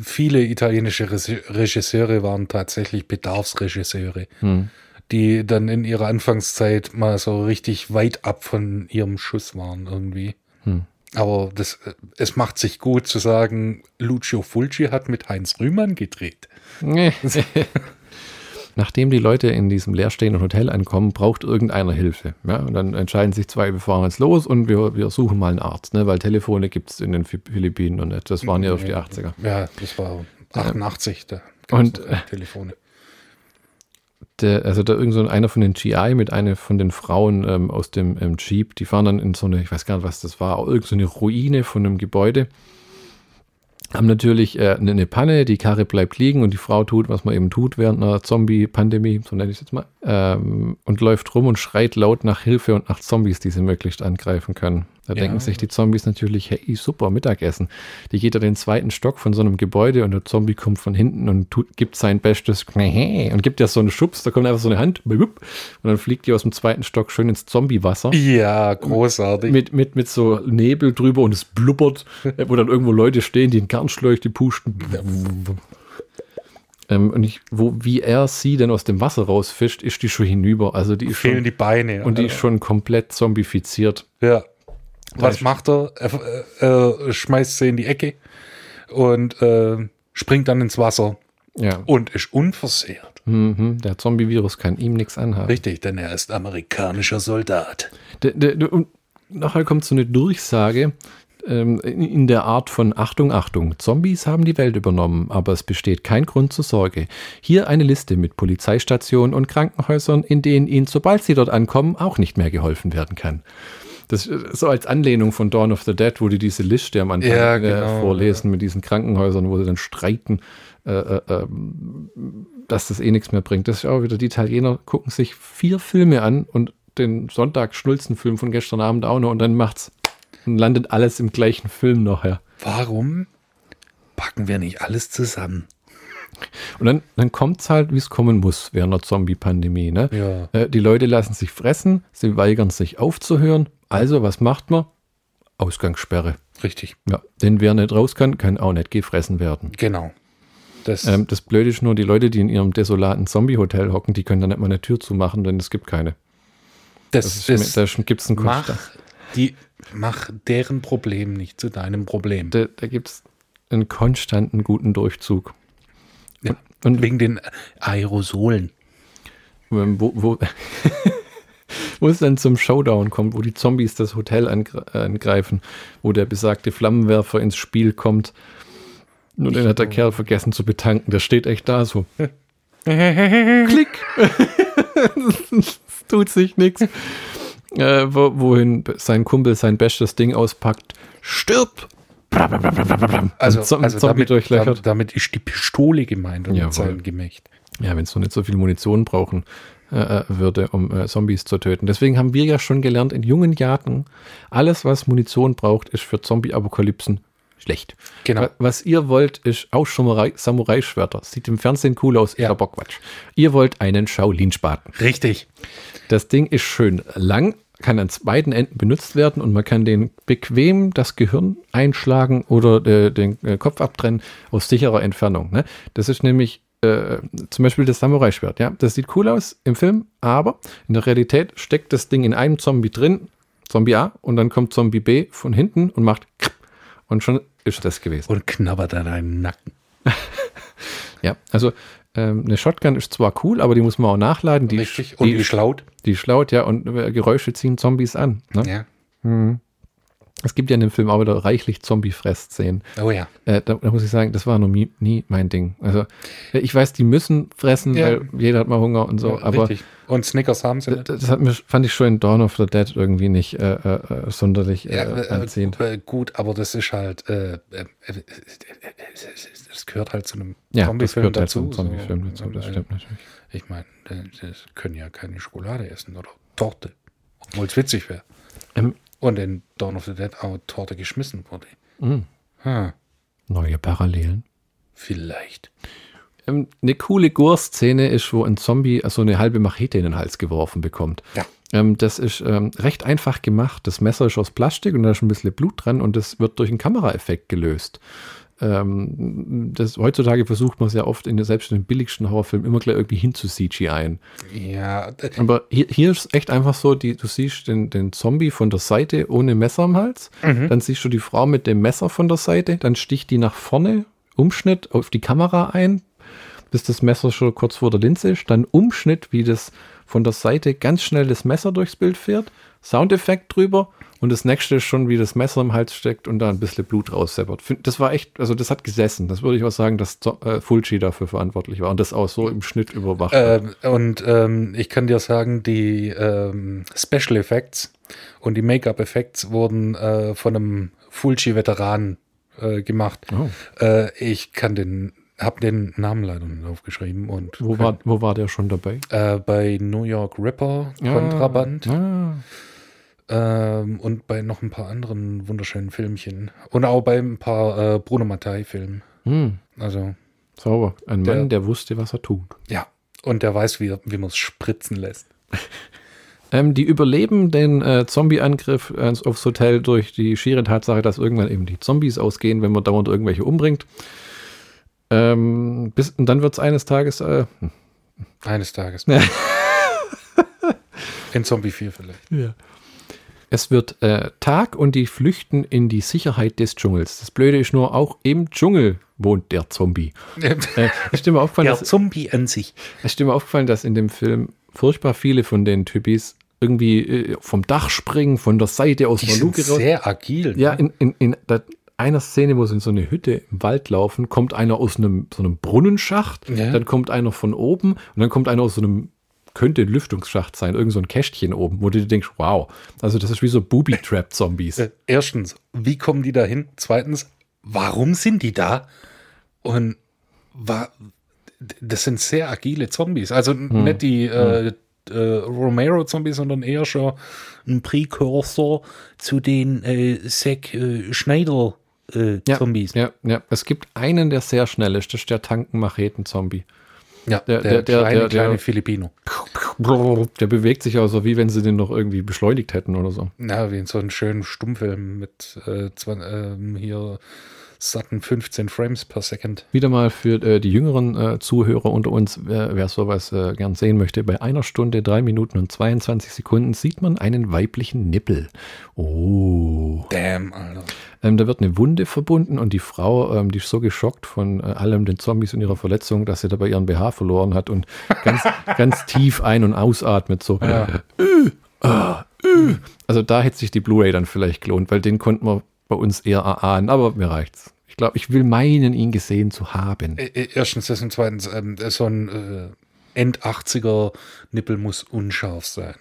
viele italienische Regisseure waren tatsächlich Bedarfsregisseure, Hm. die dann in ihrer Anfangszeit mal so richtig weit ab von ihrem Schuss waren irgendwie. Hm. Aber das, äh, es macht sich gut zu sagen, Lucio Fulci hat mit Heinz Rühmann gedreht. Nee. <laughs> Nachdem die Leute in diesem leerstehenden Hotel ankommen, braucht irgendeiner Hilfe. Ja? Und dann entscheiden sich zwei, wir fahren jetzt los und wir, wir suchen mal einen Arzt, ne? weil Telefone gibt es in den Philippinen und. Das waren ja auf die 80er. Ja, das war 88, da Und, noch Telefone. Der, also da irgend so einer von den GI mit einer von den Frauen ähm, aus dem ähm, Jeep, die fahren dann in so eine, ich weiß gar nicht, was das war, irgend so eine Ruine von einem Gebäude. Haben natürlich äh, eine, Panne, die Karre bleibt liegen und die Frau tut, was man eben tut während einer Zombie-Pandemie, so nenne ich es jetzt mal, ähm, und läuft rum und schreit laut nach Hilfe und nach Zombies, die sie möglichst angreifen können. Da denken sich die Zombies natürlich, hey, super, Mittagessen. Die geht er den zweiten Stock von so einem Gebäude und der Zombie kommt von hinten und tut, gibt sein Bestes <laughs> und gibt ja so einen Schubs, da kommt einfach so eine Hand und dann fliegt die aus dem zweiten Stock schön ins Zombiewasser. Ja, großartig. Mit, mit, mit so Nebel drüber und es blubbert, <laughs> wo dann irgendwo Leute stehen, die einen Kernschläuche pusten. Ähm, und ich, wo, wie er sie denn aus dem Wasser rausfischt, ist die schon hinüber. Also die ist Fehlen schon, die Beine. und die ist schon komplett zombifiziert. Ja. Was macht er? Er äh, äh, schmeißt sie in die Ecke und äh, springt dann ins Wasser Ja. und ist unversehrt. Mhm, der Zombie-Virus kann ihm nichts anhaben. Richtig, denn er ist amerikanischer Soldat. Der, der, der, und nachher kommt so eine Durchsage ähm, in der Art von Achtung, Achtung, Zombies haben die Welt übernommen, aber es besteht kein Grund zur Sorge. Hier eine Liste mit Polizeistationen und Krankenhäusern, in denen ihnen, sobald sie dort ankommen, auch nicht mehr geholfen werden kann. Das ist so als Anlehnung von Dawn of the Dead, wo die diese Liste am Anfang Ja, äh, genau, vorlesen mit diesen Krankenhäusern, wo sie dann streiten, äh, äh, ähm, dass das eh nichts mehr bringt. Das ist auch wieder, die Italiener gucken sich vier Filme an und den Sonntag-Schnulzen-Film von gestern Abend auch noch und dann macht's und landet alles im gleichen Film nachher. Warum packen wir nicht alles zusammen? Und dann, dann kommt's halt, wie es kommen muss während der Zombie-Pandemie. Ne? Ja. Äh, die Leute lassen sich fressen, sie weigern sich aufzuhören. Also, was macht man? Ausgangssperre. Richtig, Ja, denn wer nicht raus kann, kann auch nicht gefressen werden. genau. Das, Ähm, das Blöde ist nur, die Leute, die in ihrem desolaten Zombie-Hotel hocken, die können dann nicht mal eine Tür zumachen, denn es gibt keine. das, Das ist, da gibt es einen mach, die, mach deren Problem nicht zu deinem Problem. Da, da gibt es einen konstanten guten Durchzug. Ja, Und wegen den Aerosolen. ähm, wo, wo, <laughs> <laughs> wo es dann zum Showdown kommt, wo die Zombies das Hotel angre angreifen, wo der besagte Flammenwerfer ins Spiel kommt. Nur den hat der Kerl vergessen zu betanken. Der steht echt da so. <laughs> Klick! es <laughs> tut sich nichts. Äh, wo, wohin sein Kumpel sein bestes Ding auspackt. Stirb! Also, Zom- also Zombie damit, durchlöchert. damit, ist die Pistole gemeint und Jawohl. seinem Gemächt. Ja, wenn es noch nicht so viel Munition brauchen äh, würde, um äh, Zombies zu töten. Deswegen haben wir ja schon gelernt in jungen Jahren, alles, was Munition braucht, ist für Zombie-Apokalypsen schlecht. Genau. Wa- Was ihr wollt, ist auch Samurai- Samurai-Schwerter. Sieht im Fernsehen cool aus, Ja. ist aber Quatsch. Ihr wollt einen Shaolin-Spaten. Richtig. Das Ding ist schön lang, kann an beiden Enden benutzt werden und man kann den bequem das Gehirn einschlagen oder äh, den äh, Kopf abtrennen aus sicherer Entfernung. Ne? Das ist nämlich äh, zum Beispiel das Samurai-Schwert. Ja? Das sieht cool aus im Film, aber in der Realität steckt das Ding in einem Zombie drin, Zombie A, und dann kommt Zombie B von hinten und macht und schon ist das gewesen. Und knabbert an deinem Nacken. <laughs> Ja, also ähm, eine Shotgun ist zwar cool, aber die muss man auch nachladen. Die, Richtig. Und die, geschlaut. die schlaut ja und äh, Geräusche ziehen Zombies an. Ne? Ja. Es gibt ja in dem Film auch wieder reichlich Zombie-Fress-Szenen. Oh ja. Äh, da, da muss ich sagen, das war noch nie, nie mein Ding. Also, äh, ich weiß, die müssen fressen, Ja. weil jeder hat mal Hunger und so, Ja, aber Richtig. Und Snickers haben sie nicht. das hat mir, fand ich schon in Dawn of the Dead irgendwie nicht äh, äh, äh, sonderlich äh, Ja, äh, anziehend. gut, aber das ist halt, das gehört halt zu einem Ja, das Zombie-Film gehört halt dazu. zum Zombie-Film dazu, das stimmt natürlich. Ich meine, das können ja keine Schokolade essen oder Torte, obwohl es witzig wäre. Ähm, Und in Dawn of the Dead auch Torte geschmissen wurde. mh, Hm, neue Parallelen. vielleicht. Ähm, eine coole Gore-Szene ist, wo ein Zombie so eine halbe Machete in den Hals geworfen bekommt. Ja. Ähm, das ist ähm, recht einfach gemacht. Das Messer ist aus Plastik und da ist ein bisschen Blut dran und das wird durch einen Kameraeffekt gelöst. Ähm, das, heutzutage versucht man es ja oft in der, selbst in den billigsten Horrorfilmen immer gleich irgendwie hin zu CGI. Ja, d- Aber hier, hier ist echt einfach so, die, du siehst den, den Zombie von der Seite ohne Messer am Hals, dann siehst du die Frau mit dem Messer von der Seite, dann sticht die nach vorne, Umschnitt auf die Kamera ein, bis das Messer schon kurz vor der Linse ist, dann Umschnitt, wie das von der Seite ganz schnell das Messer durchs Bild fährt, Soundeffekt drüber und das nächste ist schon, wie das Messer im Hals steckt und da ein bisschen Blut rausseppert. Das war echt, also das hat gesessen. Das würde ich auch sagen, dass äh, Fulci dafür verantwortlich war und das auch so im Schnitt überwacht hat. ähm, und ähm, ich kann dir sagen, die ähm, Special Effects und die Make-up-Effects wurden äh, von einem Fulci-Veteran äh, gemacht. Oh. Äh, ich kann den, habe den Namen leider nicht aufgeschrieben und Wo war, wo war der schon dabei? äh, bei New York Ripper Kontraband. Ah, Ähm, und bei noch ein paar anderen wunderschönen Filmchen. Und auch bei ein paar äh, Bruno Mattei-Filmen. Hm, Also, sauber. Ein Der- Mann, der wusste, was er tut. ja. Und der weiß, wie, wie man es spritzen lässt. <laughs> Ähm, die überleben den äh, Zombie-Angriff äh, aufs Hotel durch die schiere Tatsache, dass irgendwann eben die Zombies ausgehen, wenn man dauernd irgendwelche umbringt. Ähm, bis, und dann wird es eines Tages, äh, Eines Tages. <laughs> In Zombie 4 vielleicht. Es wird äh, Tag und die flüchten in die Sicherheit des Dschungels. Das Blöde ist nur, auch im Dschungel wohnt der Zombie. Äh, ist mal aufgefallen, Der dass, Zombie an sich. ist dir mal aufgefallen, dass in dem Film furchtbar viele von den Typis irgendwie äh, vom Dach springen, von der Seite aus Die der Luke raus. sehr agil. Ja, ne? in, in, in der, einer Szene, wo sie in so eine Hütte im Wald laufen, kommt einer aus einem, so einem Brunnenschacht, Ja. dann kommt einer von oben und dann kommt einer aus so einem, könnte ein Lüftungsschacht sein, irgend so ein Kästchen oben, wo du dir denkst, wow, also das ist wie so Booby-Trap-Zombies. <laughs> Äh, Erstens, wie kommen die da hin? Zweitens, warum sind die da? Und wa das sind sehr agile Zombies. Also Hm. nicht die äh, äh, Romero-Zombies, sondern eher schon ein Precursor zu den äh, Zack äh, Schneider-Zombies. Ja, ja, es gibt einen, der sehr schnell ist, das ist der Tanken-Macheten-Zombie. Ja, Der- der, der- kleine, der- kleine der- Filipino. Der bewegt sich auch so, wie wenn sie den noch irgendwie beschleunigt hätten oder so. Ja, wie in so einem schönen Stummfilm mit äh, zwan- ähm, hier satten 15 Frames per Second. Wieder mal für äh, die jüngeren äh, Zuhörer unter uns, wer, wer sowas äh, gern sehen möchte, bei einer Stunde, drei Minuten und 22 Sekunden sieht man einen weiblichen Nippel. Oh. Damn, Alter. Ähm, da wird eine Wunde verbunden und die Frau, ähm, die ist so geschockt von äh, allem den Zombies und ihrer Verletzung, dass sie dabei ihren BH verloren hat und ganz, <laughs> ganz tief ein- und ausatmet. So. Ja. Ah. Also da hätte sich die Blu-ray dann vielleicht gelohnt, weil den konnten wir bei uns eher erahnen, aber mir reicht's. Ich glaube, ich will meinen, ihn gesehen zu haben. Äh, äh, Erstens das und zweitens, ähm, so ein äh, End-80er Nippel muss unscharf sein.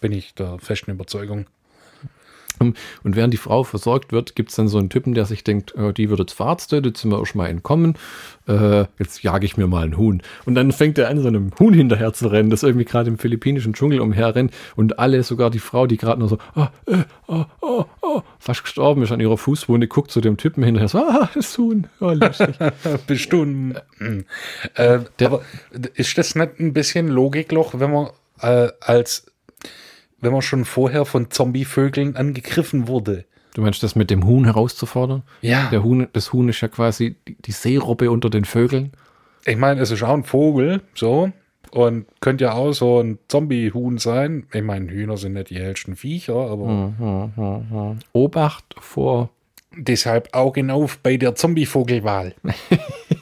Bin ich der festen Überzeugung. Und während die Frau versorgt wird, gibt es dann so einen Typen, der sich denkt, äh, die wird jetzt verarztet, jetzt sind wir auch schon mal entkommen, äh, jetzt jage ich mir mal einen Huhn. Und dann fängt er an, so einem Huhn hinterher zu rennen, das irgendwie gerade im philippinischen Dschungel umherrennt. Und alle, sogar die Frau, die gerade nur so, ah, äh, oh, oh, oh, fast gestorben ist an ihrer Fußwunde, guckt zu dem Typen hinterher, so, ah, das Huhn, oh, lustig. Bist du ein, äh, aber ist das nicht ein bisschen Logikloch, wenn man äh, als wenn man schon vorher von Zombievögeln angegriffen wurde? Du meinst das mit dem Huhn herauszufordern? Ja. Der Huhn, das Huhn ist ja quasi die, Seerobbe unter den Vögeln. Ich meine, es ist auch ein Vogel, so. Und könnte ja auch so ein Zombie-Huhn sein. Ich meine, Hühner sind nicht die hellsten Viecher, aber Obacht vor deshalb Augen auf bei der Zombie-Vogelwahl. <laughs>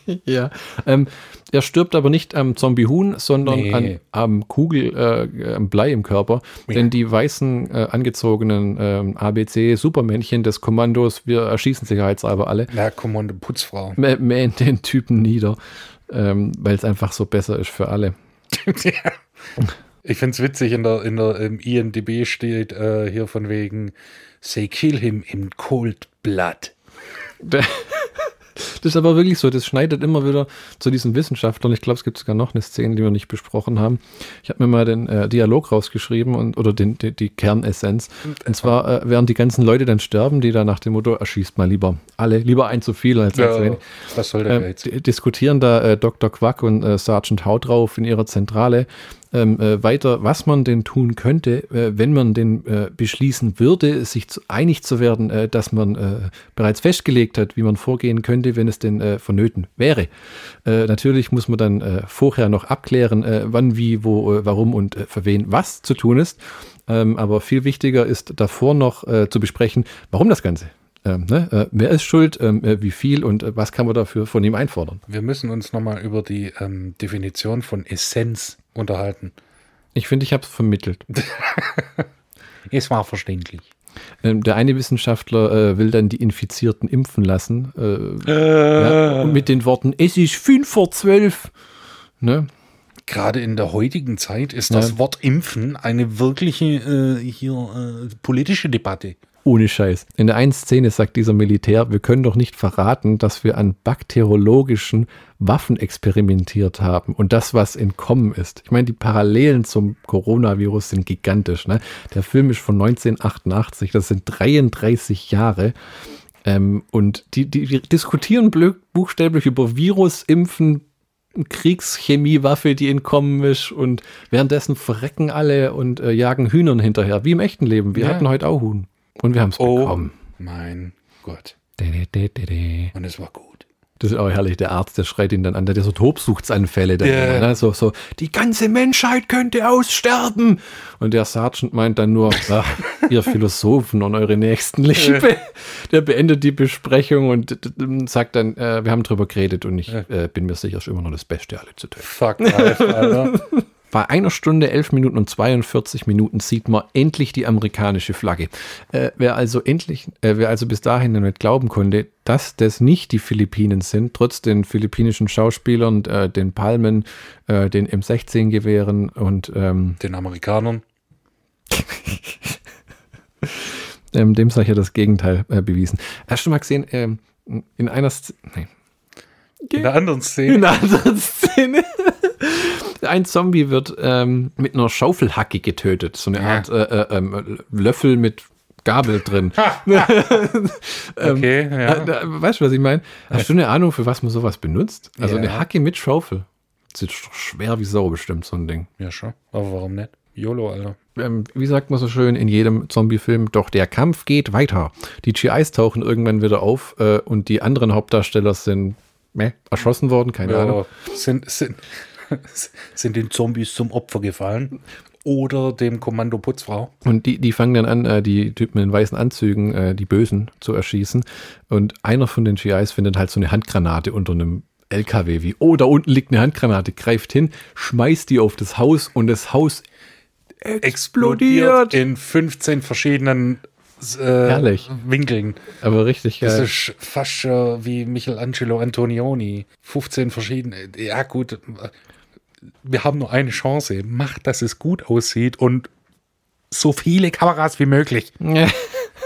<laughs> Ja, ähm, er stirbt aber nicht am Zombie-Huhn, sondern Nee. an, am Kugel, äh, am Blei im Körper. Denn die weißen, äh, angezogenen ähm, ABC-Supermännchen des Kommandos, wir erschießen sicherheitshalber alle, Na, Kommando Putzfrau. mä- mähen den Typen nieder, ähm, weil es einfach so besser ist für alle. <laughs> Ich finde es witzig, in der, in der im IMDB steht äh, hier von wegen Say kill him in cold blood. <laughs> Das ist aber wirklich so, das schneidet immer wieder zu diesen Wissenschaftlern. Ich glaube, es gibt sogar noch eine Szene, die wir nicht besprochen haben. Ich habe mir mal den äh, Dialog rausgeschrieben und, oder den, die, die Kernessenz. Und zwar, äh, während die ganzen Leute dann sterben, die da nach dem Motto, erschießt mal lieber alle, lieber ein zu viel als ein zu Ja, wenig. was soll der Geiz? di- diskutieren da äh, Dr. Quack und äh, Sergeant Hautrauf in ihrer Zentrale ähm, äh, weiter, was man denn tun könnte, äh, wenn man denn äh, beschließen würde, sich zu, einig zu werden, äh, dass man äh, bereits festgelegt hat, wie man vorgehen könnte, wenn es denn äh, vonnöten wäre. Natürlich muss man dann vorher noch abklären, wann, wie, wo, warum und für wen was zu tun ist. Ähm, aber viel wichtiger ist davor noch zu besprechen, warum das Ganze. Ähm, ne? äh, wer ist schuld, ähm, äh, wie viel und äh, was kann man dafür von ihm einfordern? Wir müssen uns nochmal über die ähm, Definition von Essenz unterhalten. Ich finde, ich habe es vermittelt. <laughs> Es war verständlich. Ähm, der eine Wissenschaftler äh, will dann die Infizierten impfen lassen. Äh, Äh. ja, mit den Worten, es ist 5 vor 12. Ne? Gerade in der heutigen Zeit ist das Ja. Wort Impfen eine wirkliche äh, hier äh, politische Debatte. Ohne Scheiß. In der einen Szene sagt dieser Militär, wir können doch nicht verraten, dass wir an bakteriologischen Waffen experimentiert haben und das, was entkommen ist. Ich meine, die Parallelen zum Coronavirus sind gigantisch. Ne? Der Film ist von 1988, das sind 33 Jahre. Ähm, und die, die, die diskutieren buchstäblich über Virus, Impfen, Kriegschemiewaffe, die entkommen ist und währenddessen verrecken alle und äh, jagen Hühnern hinterher, wie im echten Leben. Wir Ja. hatten heute auch Huhn und wir haben es Oh bekommen. mein Gott. Und es war gut. Das ist auch herrlich, der Arzt, der schreit ihn dann an, der hat so Tobsuchtsanfälle dann Ja. immer, ne? so, so, die ganze Menschheit könnte aussterben. Und der Sergeant meint dann nur, ach, ihr Philosophen und eure Nächstenliebe. Der beendet die Besprechung und sagt dann, äh, wir haben drüber geredet und ich äh, bin mir sicher, es ist immer noch das Beste, alle zu töten. Fuck life, Alter. <laughs> Bei einer Stunde, 11 Minuten und 42 Minuten sieht man endlich die amerikanische Flagge. Äh, wer, also endlich, äh, wer also bis dahin nicht glauben konnte, dass das nicht die Philippinen sind, trotz den philippinischen Schauspielern, äh, den Palmen, äh, den M16-Gewehren und ähm, Den Amerikanern. <laughs> ähm, dem sei ja das Gegenteil äh, bewiesen. Hast du mal gesehen, ähm, in einer Szene, nee, In der anderen Szene. in einer anderen Szene. Ein Zombie wird ähm, mit einer Schaufelhacke getötet. So eine Ja. Art äh, äh, ähm, Löffel mit Gabel drin. <laughs> Okay, ja. Äh, weißt du, was ich meine? Hast du eine Ahnung, für was man sowas benutzt? Also Ja. eine Hacke mit Schaufel. Das ist doch schwer wie Sau bestimmt, so ein Ding. Ja, schon. Aber warum nicht? YOLO, Alter. Ähm, wie sagt man so schön in jedem Zombie-Film? Doch der Kampf geht weiter. Die GIs tauchen irgendwann wieder auf äh, und die anderen Hauptdarsteller sind meh, erschossen worden, keine Ahnung. Ja, sind, sind, <laughs> sind den Zombies zum Opfer gefallen. Oder dem Kommando Putzfrau. Und die, die fangen dann an, äh, die Typen in weißen Anzügen, äh, die Bösen, zu erschießen. Und einer von den GIs findet halt so eine Handgranate unter einem LKW, wie, oh, da unten liegt eine Handgranate, greift hin, schmeißt die auf das Haus und das Haus explodiert. in 15 verschiedenen äh. Winkeln. Aber richtig Das geil. ist fast wie Michelangelo Antonioni. 15 verschiedene. Ja, gut. Wir haben nur eine Chance. Macht, dass es gut aussieht und so viele Kameras wie möglich. <laughs>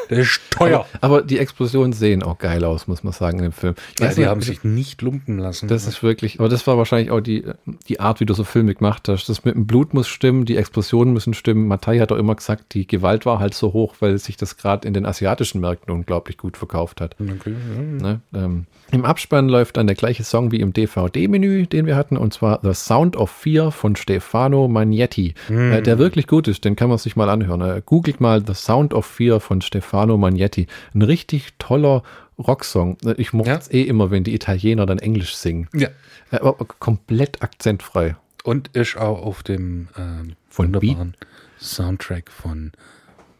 Das ist teuer. Aber die Explosionen sehen auch geil aus, muss man sagen, in dem Film. Ich Ja, die nicht, haben sich nicht lumpen lassen. Das ist wirklich, aber das war wahrscheinlich auch die, die Art, wie du so Filme gemacht hast. Das mit dem Blut muss stimmen, die Explosionen müssen stimmen. Mattei hat auch immer gesagt, die Gewalt war halt so hoch, weil sich das gerade in den asiatischen Märkten unglaublich gut verkauft hat. okay. Ne? Ähm, Im Abspann läuft dann der gleiche Song wie im DVD-Menü, den wir hatten, und zwar The Sound of Fear von Stefano Magnetti, äh, der wirklich gut ist, den kann man sich mal anhören. Äh, googelt mal The Sound of Fear von Stefano Magnetti. Ein richtig toller Rocksong. Ich mochte Ja. es eh immer, wenn die Italiener dann Englisch singen. ja. Äh, aber komplett akzentfrei. Und ist auch auf dem ähm, Von wunderbaren Soundtrack von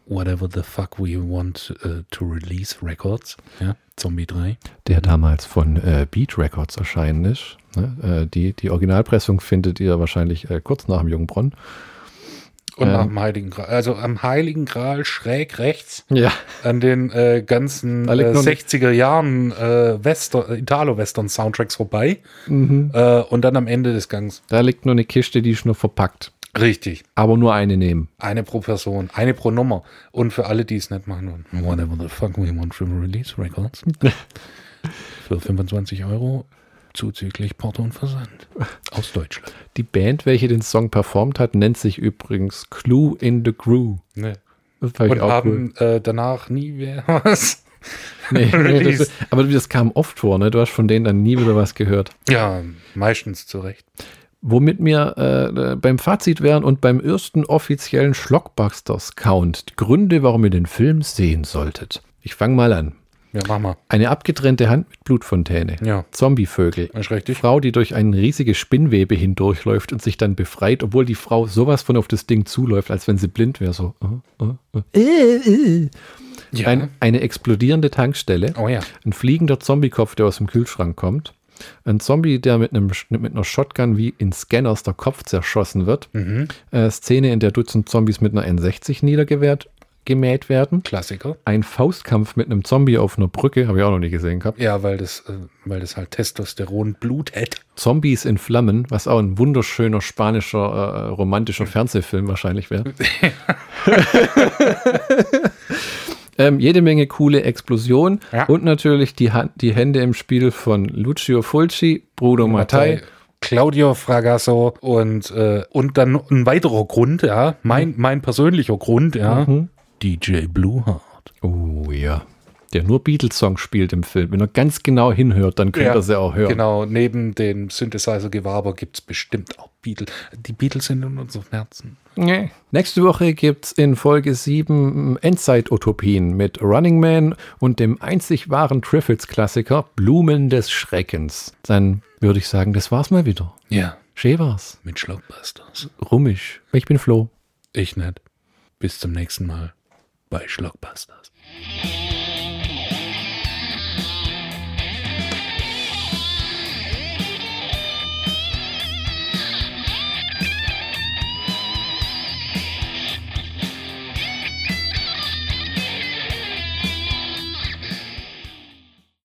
Whatever the Fuck We Want äh, to Release Records. Ja, Zombie 3. Der damals von äh, Beat Records erschienen ist. Ne? Äh, die, die Originalpressung findet ihr wahrscheinlich äh, kurz nach dem Jungbronn. Und Ähm. nach dem Heiligen Gral. Also am Heiligen Gral schräg rechts Ja. an den äh, ganzen äh, noch ein- 60er Jahren äh, Western, Italo-Western-Soundtracks vorbei. Äh, und dann am Ende des Gangs. Da liegt nur eine Kiste, die ist nur verpackt. Richtig. Aber nur eine nehmen. Eine pro Person, eine pro Nummer. Und für alle, die es nicht machen, whatever the fuck we want to release records. <laughs> für 25 Euro zuzüglich Porto und Versand. Aus Deutschland. Die Band, welche den Song performt hat, nennt sich übrigens Clue in the Crew. Ne. Ich Und auch cool. haben äh, danach nie mehr <laughs> was. Nee, nee, das, aber das kam oft vor, ne? Du hast von denen dann nie wieder was gehört. Ja, meistens zu Recht. Womit wir äh, beim Fazit wären und beim ersten offiziellen Schlockbusters-Count. Gründe, warum ihr den Film sehen solltet. Ich fange mal an. Ja, mach mal. Eine abgetrennte Hand mit Blutfontäne. Ja. Zombievögel. Richtig. Frau, die durch eine riesige Spinnwebe hindurchläuft und sich dann befreit, obwohl die Frau sowas von auf das Ding zuläuft, als wenn sie blind wäre. So. äh. Äh, äh. Ja. Ein, eine explodierende Tankstelle. oh ja. Ein fliegender Zombiekopf, der aus dem Kühlschrank kommt. Ein Zombie, der mit, einem, mit einer Shotgun wie in Scanners der Kopf zerschossen wird. Mhm. Äh, Szene, in der Dutzend Zombies mit einer N60 niedergewehrt gemäht werden. Klassiker. Ein Faustkampf mit einem Zombie auf einer Brücke, habe ich auch noch nie gesehen gehabt. Ja, weil das, äh, weil das halt Testosteron Blut hält. Zombies in Flammen, was auch ein wunderschöner spanischer äh, romantischer Fernsehfilm wahrscheinlich wäre. <laughs> <laughs> Ähm, jede Menge coole Explosionen Ja. und natürlich die, Hand, die Hände im Spiel von Lucio Fulci, Bruno Mattei. Claudio Fragasso und, äh, und dann ein weiterer Grund, ja, mein, mein persönlicher Grund, ja, DJ Blueheart. Oh ja. Der nur Beatles-Songs spielt im Film. Wenn er ganz genau hinhört, dann könnt ihr sie auch hören. Genau, neben dem Synthesizer-Gewaber gibt es bestimmt auch Beatles. Die Beatles sind in unserem Herzen. Nee. Nächste Woche gibt es in Folge 7 Endzeit-Utopien mit Running Man und dem einzig wahren Triffids-Klassiker Blumen des Schreckens. Dann würde ich sagen, das war's mal wieder. Ja, Schön war's. mit Schlockbusters. Rummig. Ich bin Flo. Ich nicht. Bis zum nächsten Mal bei Schlockbusters.